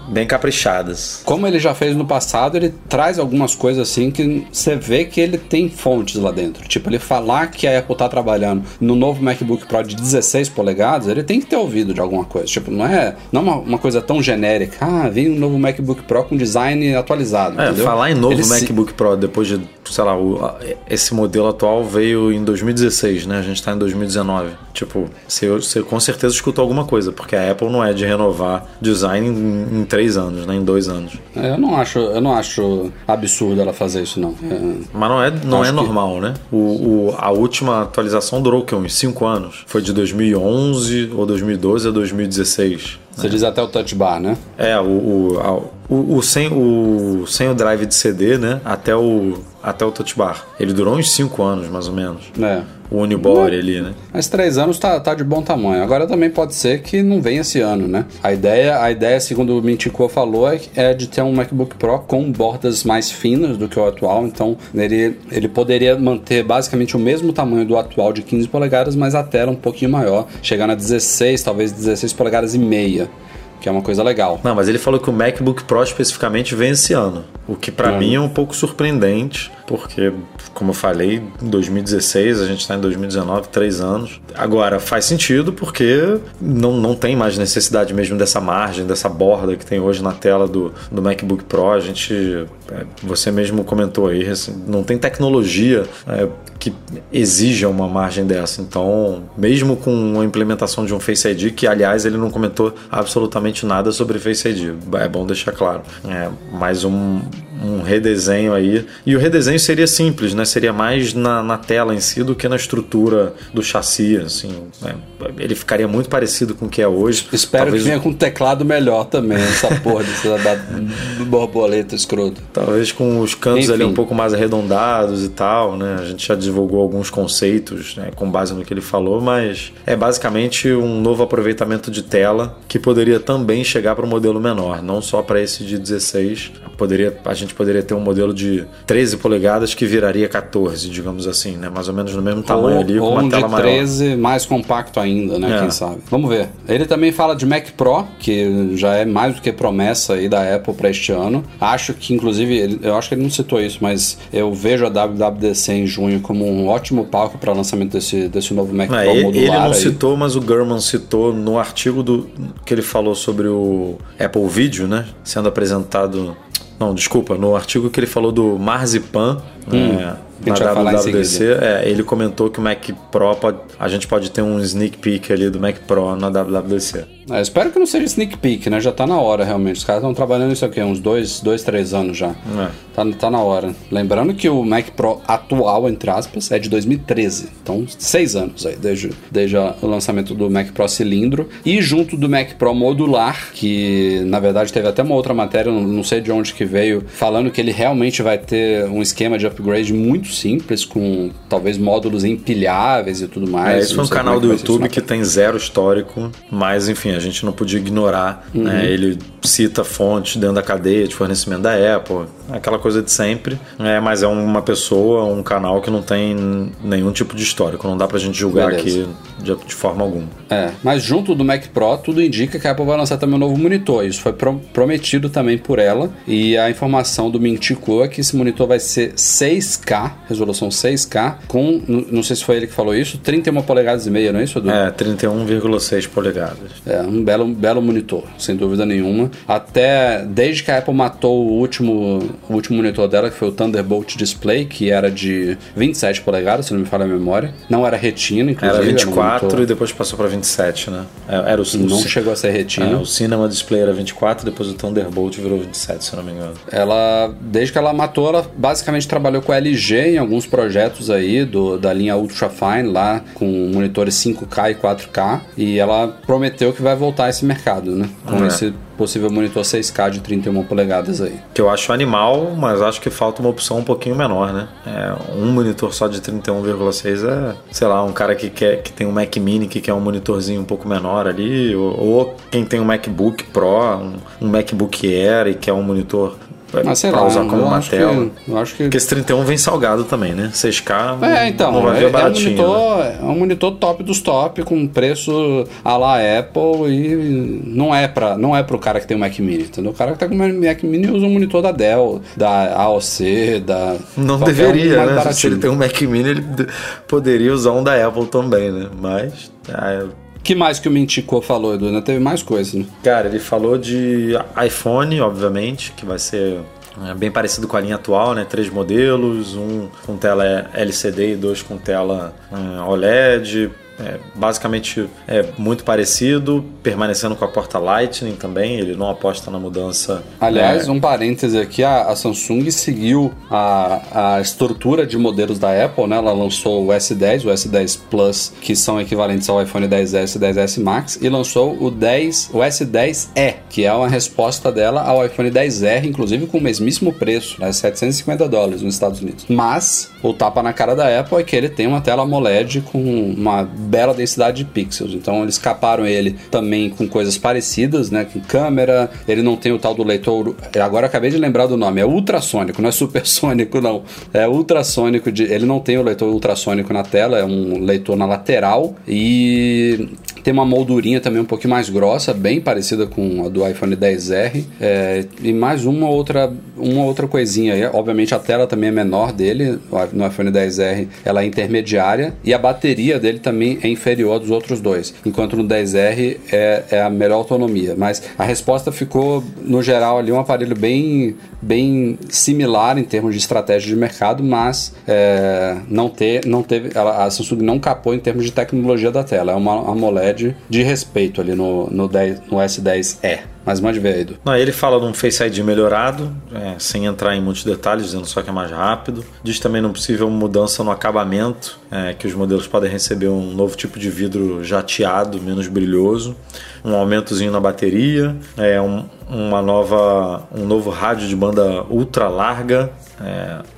bem caprichadas. Como ele já fez no passado, ele traz algumas coisas assim que você vê que ele tem fontes lá dentro. Tipo, ele falar que a Apple tá trabalhando no novo MacBook Pro de 16 polegadas, ele tem que ter ouvido de alguma coisa. Tipo, não é, não é uma, uma coisa tão genérica. Ah, vem um novo MacBook Pro com design atualizado. É, entendeu? falar em novo Ele se- MacBook Pro depois de, sei lá, o- esse modelo atual veio em 2016, né? A gente tá em 2019. Tipo, você, você com certeza escutou alguma coisa, porque a Apple não é de renovar design em, em três anos, né? Em dois anos. É, Eu não acho, eu não acho absurdo ela fazer isso não. É, Mas não é, não Acho é que- normal, né? O, o- a última atualização durou o quê? Uns 5 anos. Foi de 2011 ou 2012 a 2016. você diz até o touch bar, né? É, o, o, a- o, o sem, o sem o drive de CD, né? Até o, até o touch bar. Ele durou uns 5 anos, mais ou menos. É. O Unibody ali, né? Mas três anos tá, tá de bom tamanho. Agora também pode ser que não venha esse ano, né? A ideia, a ideia segundo o Mintico falou, é, é de ter um MacBook Pro com bordas mais finas do que o atual. Então, ele, ele poderia manter basicamente o mesmo tamanho do atual de 15 polegadas, mas a tela um pouquinho maior. Chegar a 16, talvez 16 polegadas e meia. Que é uma coisa legal. Não, mas ele falou que o MacBook Pro especificamente vem esse ano. O que pra Hum. mim é um pouco surpreendente, porque, como eu falei, em 2016, a gente tá em 2019, três anos. Agora, faz sentido porque não, não tem mais necessidade mesmo dessa margem, dessa borda que tem hoje na tela do, do MacBook Pro. A gente, é, você mesmo comentou aí, assim, não tem tecnologia é, que exija uma margem dessa. Então, mesmo com a implementação de um Face ID, que aliás ele não comentou absolutamente nada sobre Face ID, é bom deixar claro. É, mais um, um redesenho aí. E o redesenho seria simples, né? Seria mais na, na tela em si do que na estrutura do chassi, assim. né? Ele ficaria muito parecido com o que é hoje. Espero Talvez- que venha com um teclado melhor também, essa porra dessa da, do borboleta escroto. Talvez com os cantos ali Enfim. um pouco mais arredondados e tal, né? A gente já divulgou alguns conceitos né, com base no que ele falou, mas é basicamente um novo aproveitamento de tela que poderia também chegar para o modelo menor, não só para esse de 16. Poderia, a gente gente poderia ter um modelo de 13 polegadas que viraria 14, digamos assim, né? Mais ou menos no mesmo tamanho ou, ali, com ou uma um tela de maior. 13 mais compacto ainda, né? É. Quem sabe. Vamos ver. Ele também fala de Mac Pro, que já é mais do que promessa aí da Apple para este ano. Acho que, inclusive, eu acho que ele não citou isso, mas eu vejo a WWDC em junho como um ótimo palco para lançamento desse, desse novo Mac Pro ele, modular. ele não aí. citou, mas o Gurman citou no artigo do, que ele falou sobre o Apple Video, né? Sendo apresentado. Não, desculpa, no artigo que ele falou do Marzipan. é, a gente na WWDC, é, ele comentou que o Mac Pro pode, a gente pode ter um sneak peek ali do Mac Pro na WWDC. É, espero que não seja sneak peek, né? Já tá na hora, realmente. Os caras estão trabalhando isso aqui há uns dois, dois, três anos já. É. Tá, tá na hora. Lembrando que o Mac Pro atual, entre aspas, é de 2013. Então, seis anos aí, desde, desde o lançamento do Mac Pro cilindro. E junto do Mac Pro modular, que na verdade teve até uma outra matéria, não sei de onde que veio, falando que ele realmente vai ter um esquema de upgrade muito simples, com talvez módulos empilháveis e tudo mais. É, esse foi um canal é do YouTube que tem zero histórico, mas enfim, a gente não podia ignorar. Uhum. né? Ele cita fontes dentro da cadeia de fornecimento da Apple, aquela coisa de sempre. É, mas é uma pessoa, um canal que não tem nenhum tipo de histórico. Não dá pra gente julgar Beleza. aqui de, de forma alguma. É, mas junto do Mac Pro, tudo indica que a Apple vai lançar também um novo monitor. Isso foi pro- prometido também por ela. E a informação do Mintico é que esse monitor vai ser 6K, resolução 6K, com, não sei se foi ele que falou isso, 31 polegadas e meia, não é isso, Edu? É, 31,6 polegadas. É, um belo, belo monitor, sem dúvida nenhuma. Até desde que a Apple matou o último, o último monitor dela, que foi o Thunderbolt Display, que era de 27 polegadas, se não me falha a memória. Não era retina, inclusive. Era um 24 monitor- e depois passou pra 27, né? É, Era o, o, Não ci- chegou a ser retina. é, o Cinema Display era 24, depois o Thunderbolt virou 27, se não me engano. Ela, desde que ela matou, ela basicamente trabalhou com a LG em alguns projetos aí do, da linha Ultra Fine lá com monitores 5K e 4K e ela prometeu que vai voltar a esse mercado, né? Com É. esse possível monitor 6K de 31 polegadas aí. Que eu acho animal, mas acho que falta uma opção um pouquinho menor, né? É, um monitor só de 31,6 é, sei lá, um cara que quer que tem um Mac Mini que quer um monitorzinho um pouco menor ali, ou, ou quem tem um MacBook Pro, um, um MacBook Air e quer um monitor Mas sei pra usar como eu uma acho, tela. que, eu acho que Porque esse 31 vem salgado também, né? 6K É, então, não vai é, ver é um baratinho. né? monitor, é um monitor top dos top, com preço à la Apple e não é para não é pro cara que tem um Mac Mini, entendeu? O cara que tá com um Mac Mini usa um monitor da Dell, da AOC, da... Não um deveria, mais né? Se baratinho. ele tem um Mac Mini, ele de- poderia usar um da Apple também, né? Mas, ah, que mais que o Mintico falou, Edu? Teve mais coisas, né? Cara, ele falou de iPhone, obviamente, que vai ser é, bem parecido com a linha atual, né? Três modelos, um com tela LCD e dois com tela é, OLED. É, basicamente é muito parecido, permanecendo com a porta Lightning também. Ele não aposta na mudança. Aliás, é, um parêntese aqui, a, a Samsung seguiu a, a estrutura de modelos da Apple, né? Ela lançou o S10, o S10 Plus, que são equivalentes ao iPhone 10S e 10S Max, e lançou o 10, o S10e, que é uma resposta dela ao iPhone 10R, inclusive com o mesmíssimo preço, né? 750 dólares nos Estados Unidos. Mas o tapa na cara da Apple é que ele tem uma tela AMOLED com uma bela densidade de pixels. Então eles caparam ele também com coisas parecidas, né? Com câmera, ele não tem o tal do leitor. Agora acabei de lembrar do nome, é ultrassônico, não é *laughs* supersônico, não. É ultrassônico. De... Ele não tem o leitor ultrassônico na tela, é um leitor na lateral e tem uma moldurinha também um pouquinho mais grossa, bem parecida com a do iPhone 10R. É, e mais uma outra, uma outra coisinha aí. Obviamente a tela também é menor dele, no iPhone 10R ela é intermediária e a bateria dele também é inferior dos outros dois, enquanto no 10R é, é a melhor autonomia. Mas a resposta ficou, no geral, ali um aparelho bem, bem similar em termos de estratégia de mercado, mas é, não, ter, não teve. ela- a Samsung não capou em termos de tecnologia da tela. É uma AMOLED de respeito ali no, no, 10, no S10e. Mas mande ver aí, Edu. Não, ele fala de um Face ID melhorado, é, sem entrar em muitos detalhes, dizendo só que é mais rápido. Diz também não possível mudança no acabamento, é, que os modelos podem receber um novo tipo de vidro jateado, menos brilhoso, um aumentozinho na bateria, é, um, uma nova, um novo rádio de banda ultra larga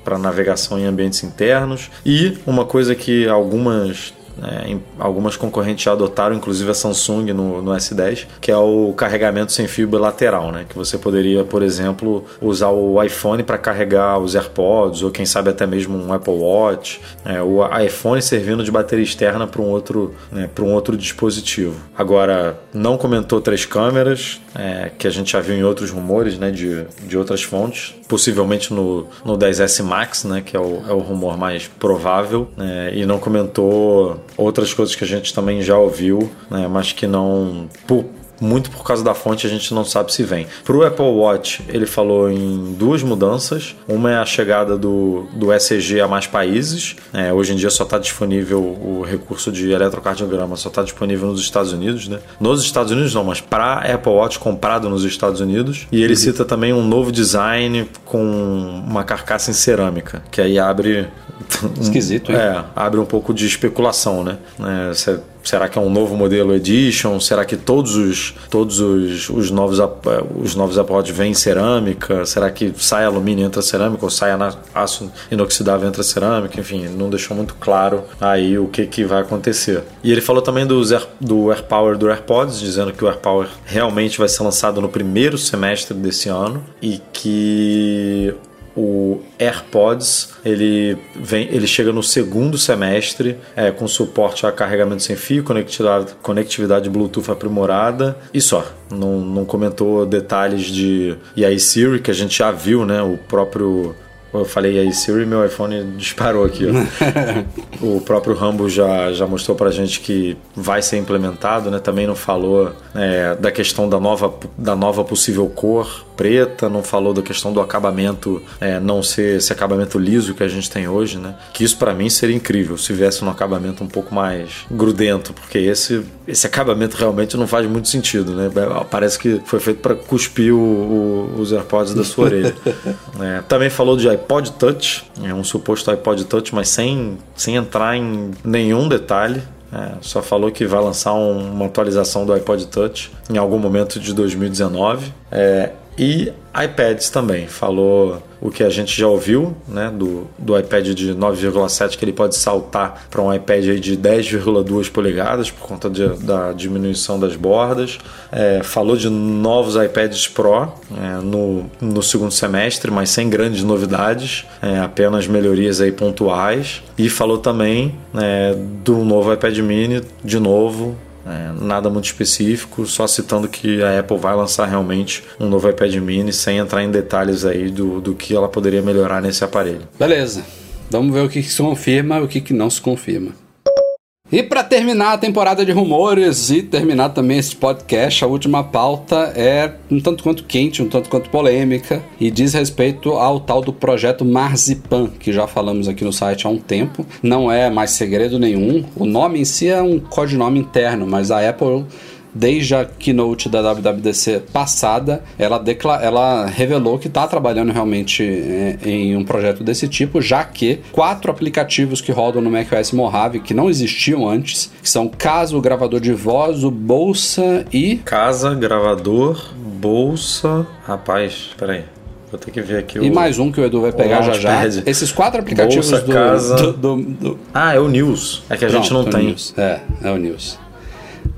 para navegação em ambientes internos e uma coisa que algumas né, algumas concorrentes já adotaram, inclusive a Samsung no, no S10, que é o carregamento sem fio bilateral, né? Que você poderia, por exemplo, usar o iPhone para carregar os AirPods ou quem sabe até mesmo um Apple Watch, né, o iPhone servindo de bateria externa para um outro, né, para um outro dispositivo. Agora, não comentou três câmeras, é, que a gente já viu em outros rumores, né, de, de outras fontes, possivelmente no, no 10S Max, né, que é o, é o rumor mais provável, né, e não comentou outras coisas que a gente também já ouviu, né, mas que não. Por, muito por causa da fonte a gente não sabe se vem. Para o Apple Watch, ele falou em duas mudanças. Uma é a chegada do, do ECG a mais países. É, hoje em dia só está disponível o recurso de eletrocardiograma, só está disponível nos Estados Unidos. Né? Nos Estados Unidos não, mas para Apple Watch comprado nos Estados Unidos. E ele cita também um novo design com uma carcaça em cerâmica, que aí abre *laughs* Esquisito, hein? é, abre um pouco de especulação, né? É, se- será que é um novo modelo Edition? Será que todos os, todos os, os novos, os novos Watch vêm cerâmica? Será que sai alumínio e entra cerâmica ou sai aço inoxidável e entra cerâmica? Enfim, não deixou muito claro aí o que, que vai acontecer. E ele falou também dos Air, do AirPower do AirPods, dizendo que o AirPower realmente vai ser lançado no primeiro semestre desse ano e que o AirPods ele vem, ele chega no segundo semestre é, com suporte a carregamento sem fio, conectividade, conectividade Bluetooth aprimorada e só. Não, não comentou detalhes de e aí Siri que a gente já viu, né? O próprio eu falei aí Siri, meu iPhone *laughs* disparou aqui. *laughs* o próprio Rambo já, já mostrou pra gente que vai ser implementado, né? Também não falou é, da questão da nova, da nova possível cor preta, não falou da questão do acabamento é, não ser esse acabamento liso que a gente tem hoje, né? Que isso pra mim seria incrível se viesse um acabamento um pouco mais grudento, porque esse, esse acabamento realmente não faz muito sentido, né? Parece que foi feito pra cuspir o- o- os AirPods da sua orelha. *laughs* É, também falou de iPod Touch, é um suposto iPod Touch, mas sem, sem entrar em nenhum detalhe. É, só falou que vai lançar um- uma atualização do iPod Touch em algum momento de 2019. É, e iPads também. Falou o que a gente já ouviu, né? Do, do iPad de 9,7 que ele pode saltar para um iPad de 10,2 polegadas por conta de- da diminuição das bordas. É, falou de novos iPads Pro é, no, no segundo semestre, mas sem grandes novidades, é, apenas melhorias aí pontuais. E falou também é, do novo iPad Mini, de novo, é, nada muito específico, só citando que a Apple vai lançar realmente um novo iPad mini, sem entrar em detalhes aí do, do que ela poderia melhorar nesse aparelho. Beleza. Vamos ver o que, que se confirma e o que, que não se confirma. E para terminar a temporada de rumores e terminar também esse podcast, a última pauta é um tanto quanto quente, um tanto quanto polêmica e diz respeito ao tal do projeto Marzipan, que já falamos aqui no site há um tempo. Não é mais segredo nenhum. O nome em si é um codinome interno, mas a Apple desde a keynote da WWDC passada, ela, ela revelou que está trabalhando realmente é, em um projeto desse tipo, já que quatro aplicativos que rodam no macOS Mojave, que não existiam antes, que são Caso, o gravador de voz, o Bolsa e... Casa, gravador, bolsa. Rapaz, peraí. Vou ter que ver aqui E o. mais um que o Edu vai pegar já já. Esses quatro aplicativos Bolsa, do, casa. do, do- do- Ah, é o News. É que a gente não Pronto, é tem. News. É, é o News.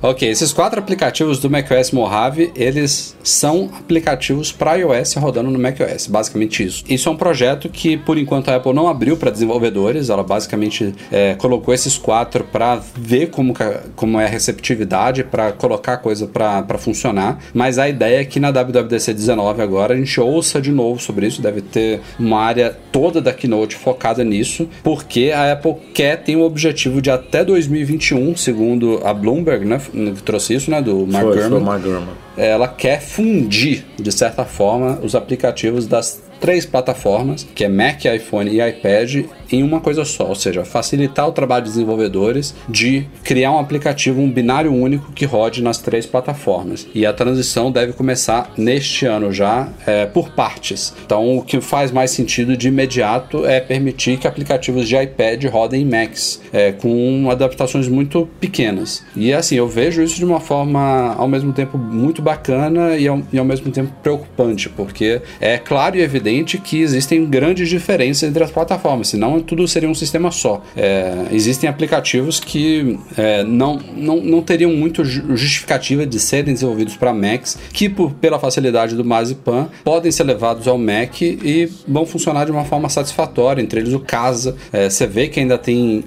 Ok, esses quatro aplicativos do macOS Mojave, eles são aplicativos para iOS rodando no macOS, basicamente isso. Isso é um projeto que, por enquanto, a Apple não abriu para desenvolvedores, ela basicamente é, colocou esses quatro para ver como, como é a receptividade, para colocar a coisa para funcionar, mas a ideia é que na WWDC 19 agora a gente ouça de novo sobre isso, deve ter uma área toda da Keynote focada nisso, porque a Apple quer, tem o objetivo de até 2021, segundo a Bloomberg, né, trouxe isso, né, do Mark Foi, foi Gurman, o Mark Gurman. ela quer fundir, de certa forma, os aplicativos das três plataformas, que é Mac, iPhone e iPad, em uma coisa só, ou seja, facilitar o trabalho de desenvolvedores de criar um aplicativo, um binário único que rode nas três plataformas. E a transição deve começar neste ano já, é, por partes. Então, o que faz mais sentido de imediato é permitir que aplicativos de iPad rodem em Macs, é, com adaptações muito pequenas. E assim, eu vejo isso de uma forma ao mesmo tempo muito bacana e ao, e ao mesmo tempo preocupante, porque é claro e evidente que existem grandes diferenças entre as plataformas, senão tudo seria um sistema só. É, existem aplicativos que é, não, não, não teriam muito justificativa de serem desenvolvidos para Macs, que por, pela facilidade do Marzipan podem ser levados ao Mac e vão funcionar de uma forma satisfatória, entre eles o Casa. É, você vê que ainda tem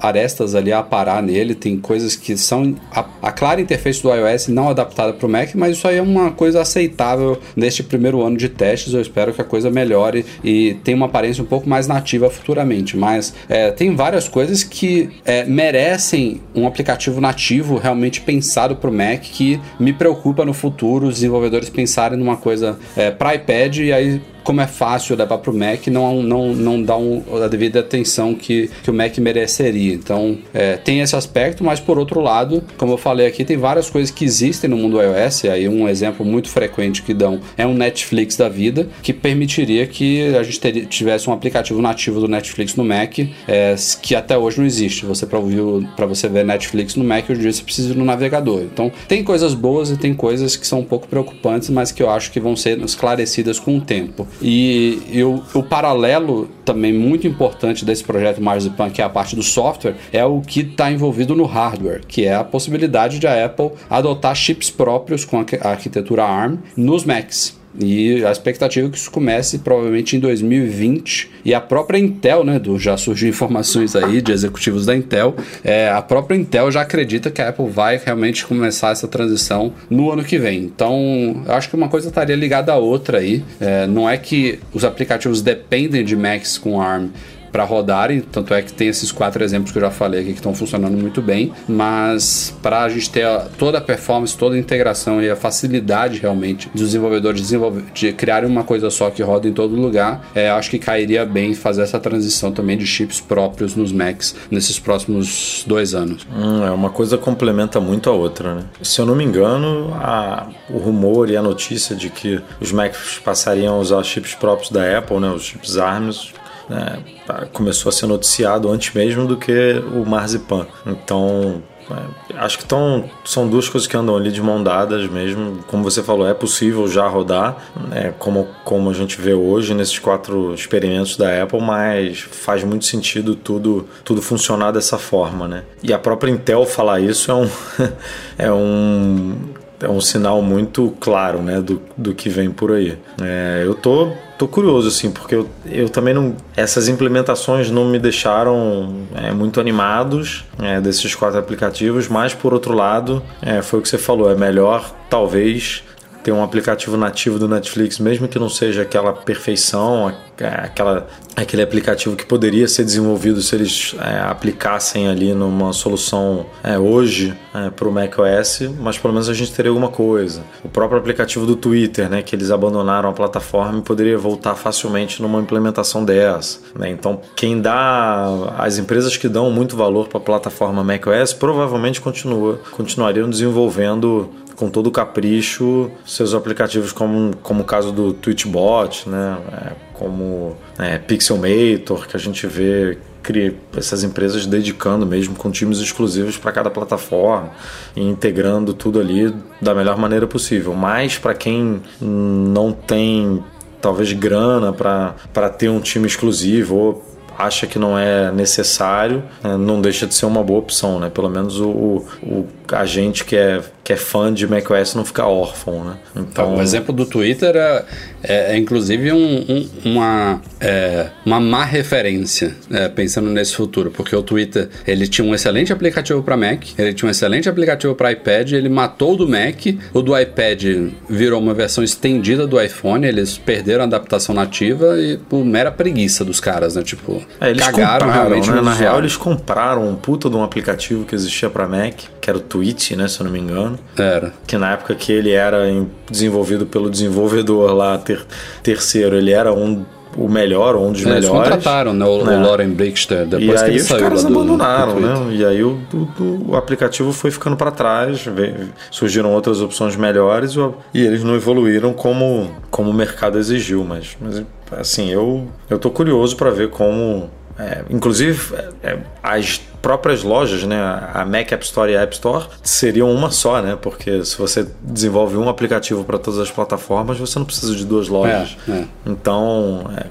arestas ali a parar nele, tem coisas que são a, a clara interface do iOS não adaptada para o Mac, mas isso aí é uma coisa aceitável neste primeiro ano de testes. Eu espero que a coisa melhore e tenha uma aparência um pouco mais nativa futuramente. Mas é, tem várias coisas que é, merecem um aplicativo nativo realmente pensado para o Mac que me preocupa no futuro os desenvolvedores pensarem numa coisa é, para iPad e aí como é fácil levar para o Mac, não, não, não dá um, a devida atenção que, que o Mac mereceria. Então, é, tem esse aspecto, mas por outro lado, como eu falei aqui, tem várias coisas que existem no mundo iOS. Aí, um exemplo muito frequente que dão é um Netflix da vida, que permitiria que a gente tivesse um aplicativo nativo do Netflix no Mac, é, que até hoje não existe. Você, para você ver Netflix no Mac, hoje você precisa ir no navegador. Então, tem coisas boas e tem coisas que são um pouco preocupantes, mas que eu acho que vão ser esclarecidas com o tempo. E, o, o, paralelo também muito importante desse projeto Marzipan, que é a parte do software, é o que está envolvido no hardware, que é a possibilidade de a Apple adotar chips próprios com a arquitetura ARM nos Macs. E a expectativa é que isso comece provavelmente em 2020. E a própria Intel, né? Do, já surgiu informações aí de executivos da Intel. É, a própria Intel já acredita que a Apple vai realmente começar essa transição no ano que vem. Então, eu acho que uma coisa estaria ligada à outra aí. É, não é que os aplicativos dependem de Macs com ARM para rodarem, tanto é que tem esses quatro exemplos que eu já falei aqui que estão funcionando muito bem, mas para a gente ter toda a performance, toda a integração e a facilidade realmente dos desenvolvedores desenvolver, de criarem uma coisa só que roda em todo lugar, é, acho que cairia bem fazer essa transição também de chips próprios nos Macs nesses próximos dois anos. Hum, é uma coisa complementa muito a outra, né? Se eu não me engano, a, o rumor e a notícia de que os Macs passariam a usar chips próprios da Apple, né, os chips ARMS, né, começou a ser noticiado antes mesmo do que o Marzipan. Então, é, acho que tão, são duas coisas que andam ali de mão dadas mesmo. Como você falou, é possível já rodar, né, como, como a gente vê hoje nesses quatro experimentos da Apple, mas faz muito sentido tudo, tudo funcionar dessa forma. Né? E a própria Intel falar isso é um, *laughs* é um, é um sinal muito claro né, do, do que vem por aí. É, eu tô tô curioso, assim, porque eu, eu também não. Essas implementações não me deixaram é, muito animados é, desses quatro aplicativos, mas por outro lado, é, foi o que você falou, é melhor talvez ter um aplicativo nativo do Netflix, mesmo que não seja aquela perfeição, aquela, aquele aplicativo que poderia ser desenvolvido se eles é, aplicassem ali numa solução é, hoje é, para o macOS, mas pelo menos a gente teria alguma coisa. O próprio aplicativo do Twitter, né, que eles abandonaram a plataforma, poderia voltar facilmente numa implementação dessa. Né? Então, quem dá, as empresas que dão muito valor para a plataforma macOS provavelmente continua, continuariam desenvolvendo com todo o capricho seus aplicativos, como, como o caso do Twitchbot, né? É, como é, Pixelmator, que a gente vê essas empresas dedicando mesmo com times exclusivos para cada plataforma e integrando tudo ali da melhor maneira possível. Mas para quem não tem talvez grana para ter um time exclusivo ou acha que não é necessário, né, não deixa de ser uma boa opção, né? Pelo menos o, o, a gente que é, que é fã de macOS não fica órfão, né? Então... O exemplo do Twitter é, é, é inclusive um, um, uma, é, uma má referência, é, pensando nesse futuro, porque o Twitter ele tinha um excelente aplicativo para Mac, ele tinha um excelente aplicativo para iPad, ele matou o do Mac, o do iPad virou uma versão estendida do iPhone, eles perderam a adaptação nativa e por mera preguiça dos caras, né? Tipo, é, eles cagaram realmente. Né? Na real, eles compraram um puta de um aplicativo que existia para Mac, que era o Twitch, né? Se eu não me engano. Era. Que na época que ele era desenvolvido pelo desenvolvedor lá, ter, terceiro, ele era um o melhor, um dos é, melhores. Eles contrataram né, o, é. o Lauren Brickster depois e que aí ele os caras abandonaram, do, do né? E aí o, o, o aplicativo foi ficando para trás, surgiram outras opções melhores e eles não evoluíram como, como o mercado exigiu, mas, mas assim, eu, eu tô curioso para ver como é, inclusive, é, é, as próprias lojas, né, a Mac App Store e a App Store seriam uma só, né? Porque se você desenvolve um aplicativo para todas as plataformas, você não precisa de duas lojas. É, é. Então, é,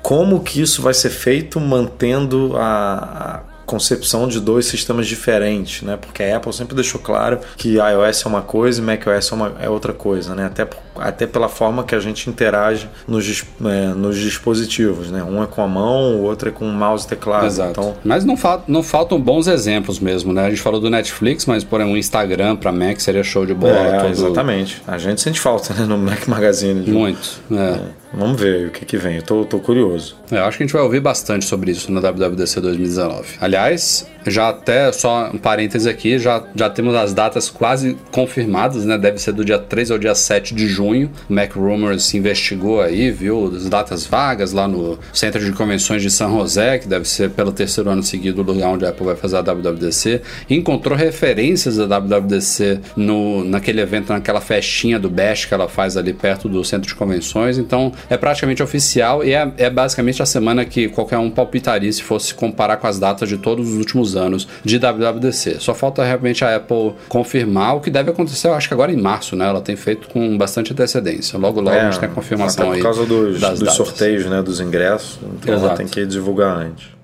como que isso vai ser feito mantendo a, a concepção de dois sistemas diferentes, né? Porque a Apple sempre deixou claro que iOS é uma coisa e macOS é, uma, é outra coisa, né? Até, até pela forma que a gente interage nos, é, nos dispositivos, né? Um é com a mão, o outro é com mouse e teclado. Exato. Então, Mas não, fal não faltam bons exemplos mesmo, né? A gente falou do Netflix, mas por um Instagram para Mac seria show de bola. é, todo- exatamente. A gente sente falta né? no Mac Magazine. de- Muito. É. Vamos ver o que, que vem. Eu tô, tô curioso. É, eu acho que a gente vai ouvir bastante sobre isso no WWDC 2019. Aliás, já até, só um parêntese aqui, já, já temos as datas quase confirmadas, né? Deve ser do dia 3 ao dia 7 de junho. O Mac Rumors investigou aí, viu as datas vagas lá no Centro de Convenções de San José, que deve ser pelo terceiro ano seguido o lugar onde a Apple vai fazer a WWDC. Encontrou referências da WWDC no, naquele evento, naquela festinha do Bash que ela faz ali perto do Centro de Convenções. Então, é praticamente oficial e é, é basicamente a semana que qualquer um palpitaria se fosse comparar com as datas de todos os últimos anos de WWDC. Só falta realmente a Apple confirmar o que deve acontecer, eu acho que agora em março, né? Ela tem feito com bastante antecedência. Logo, logo a gente tem a confirmação É, até aí. por causa dos, dos sorteios, né? Dos ingressos. Então ela Exato. tem que divulgar antes.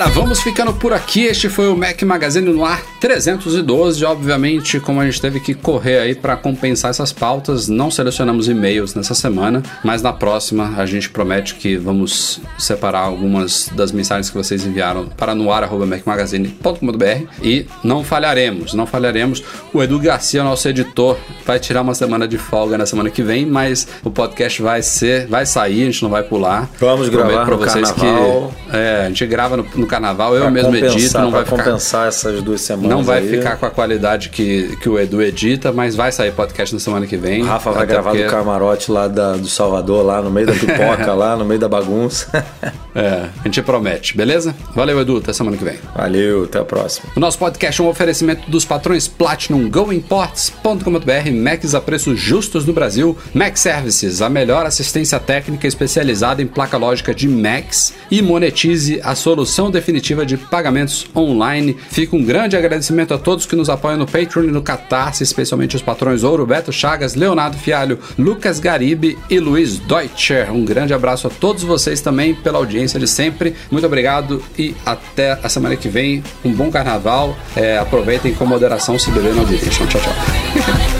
Galera, vamos ficando por aqui. Este foi o Mac Magazine no ar 312. Obviamente, como a gente teve que correr aí para compensar essas pautas, não selecionamos e-mails nessa semana, mas na próxima a gente promete que vamos separar algumas das mensagens que vocês enviaram para noar@macmagazine.com.br e não falharemos, não falharemos. O Edu Garcia, nosso editor, vai tirar uma semana de folga na semana que vem, mas o podcast vai ser, vai sair, a gente não vai pular. Vamos gravar pra no vocês carnaval. que é, a gente grava no, no carnaval, eu Pra mesmo edito, não vai ficar compensar essas duas semanas. não vai aí. ficar com a qualidade que, que o Edu edita, mas vai sair podcast na semana que vem. O Rafa vai gravar porque- do camarote lá da- do Salvador, lá no meio da pipoca, *laughs* lá no meio da bagunça. É, a gente promete, beleza? Valeu, Edu, até semana que vem. Valeu, até a próxima. O nosso podcast é um oferecimento dos patrões Platinum GoImports.com.br, Macs a preços justos no Brasil, Mac Services, a melhor assistência técnica especializada em placa lógica de Macs e monetize a solução definitiva de pagamentos online. Fica um grande agradecimento a todos que nos apoiam no Patreon e no Catarse, especialmente os patrões Ouro, Beto Chagas, Leonardo Fialho, Lucas Garibe e Luiz Deutscher. Um grande abraço a todos vocês também pela audiência de sempre. Muito obrigado e até a semana que vem. Um bom carnaval. É, aproveitem com moderação se beber não dirigam. Tchau, tchau. *laughs*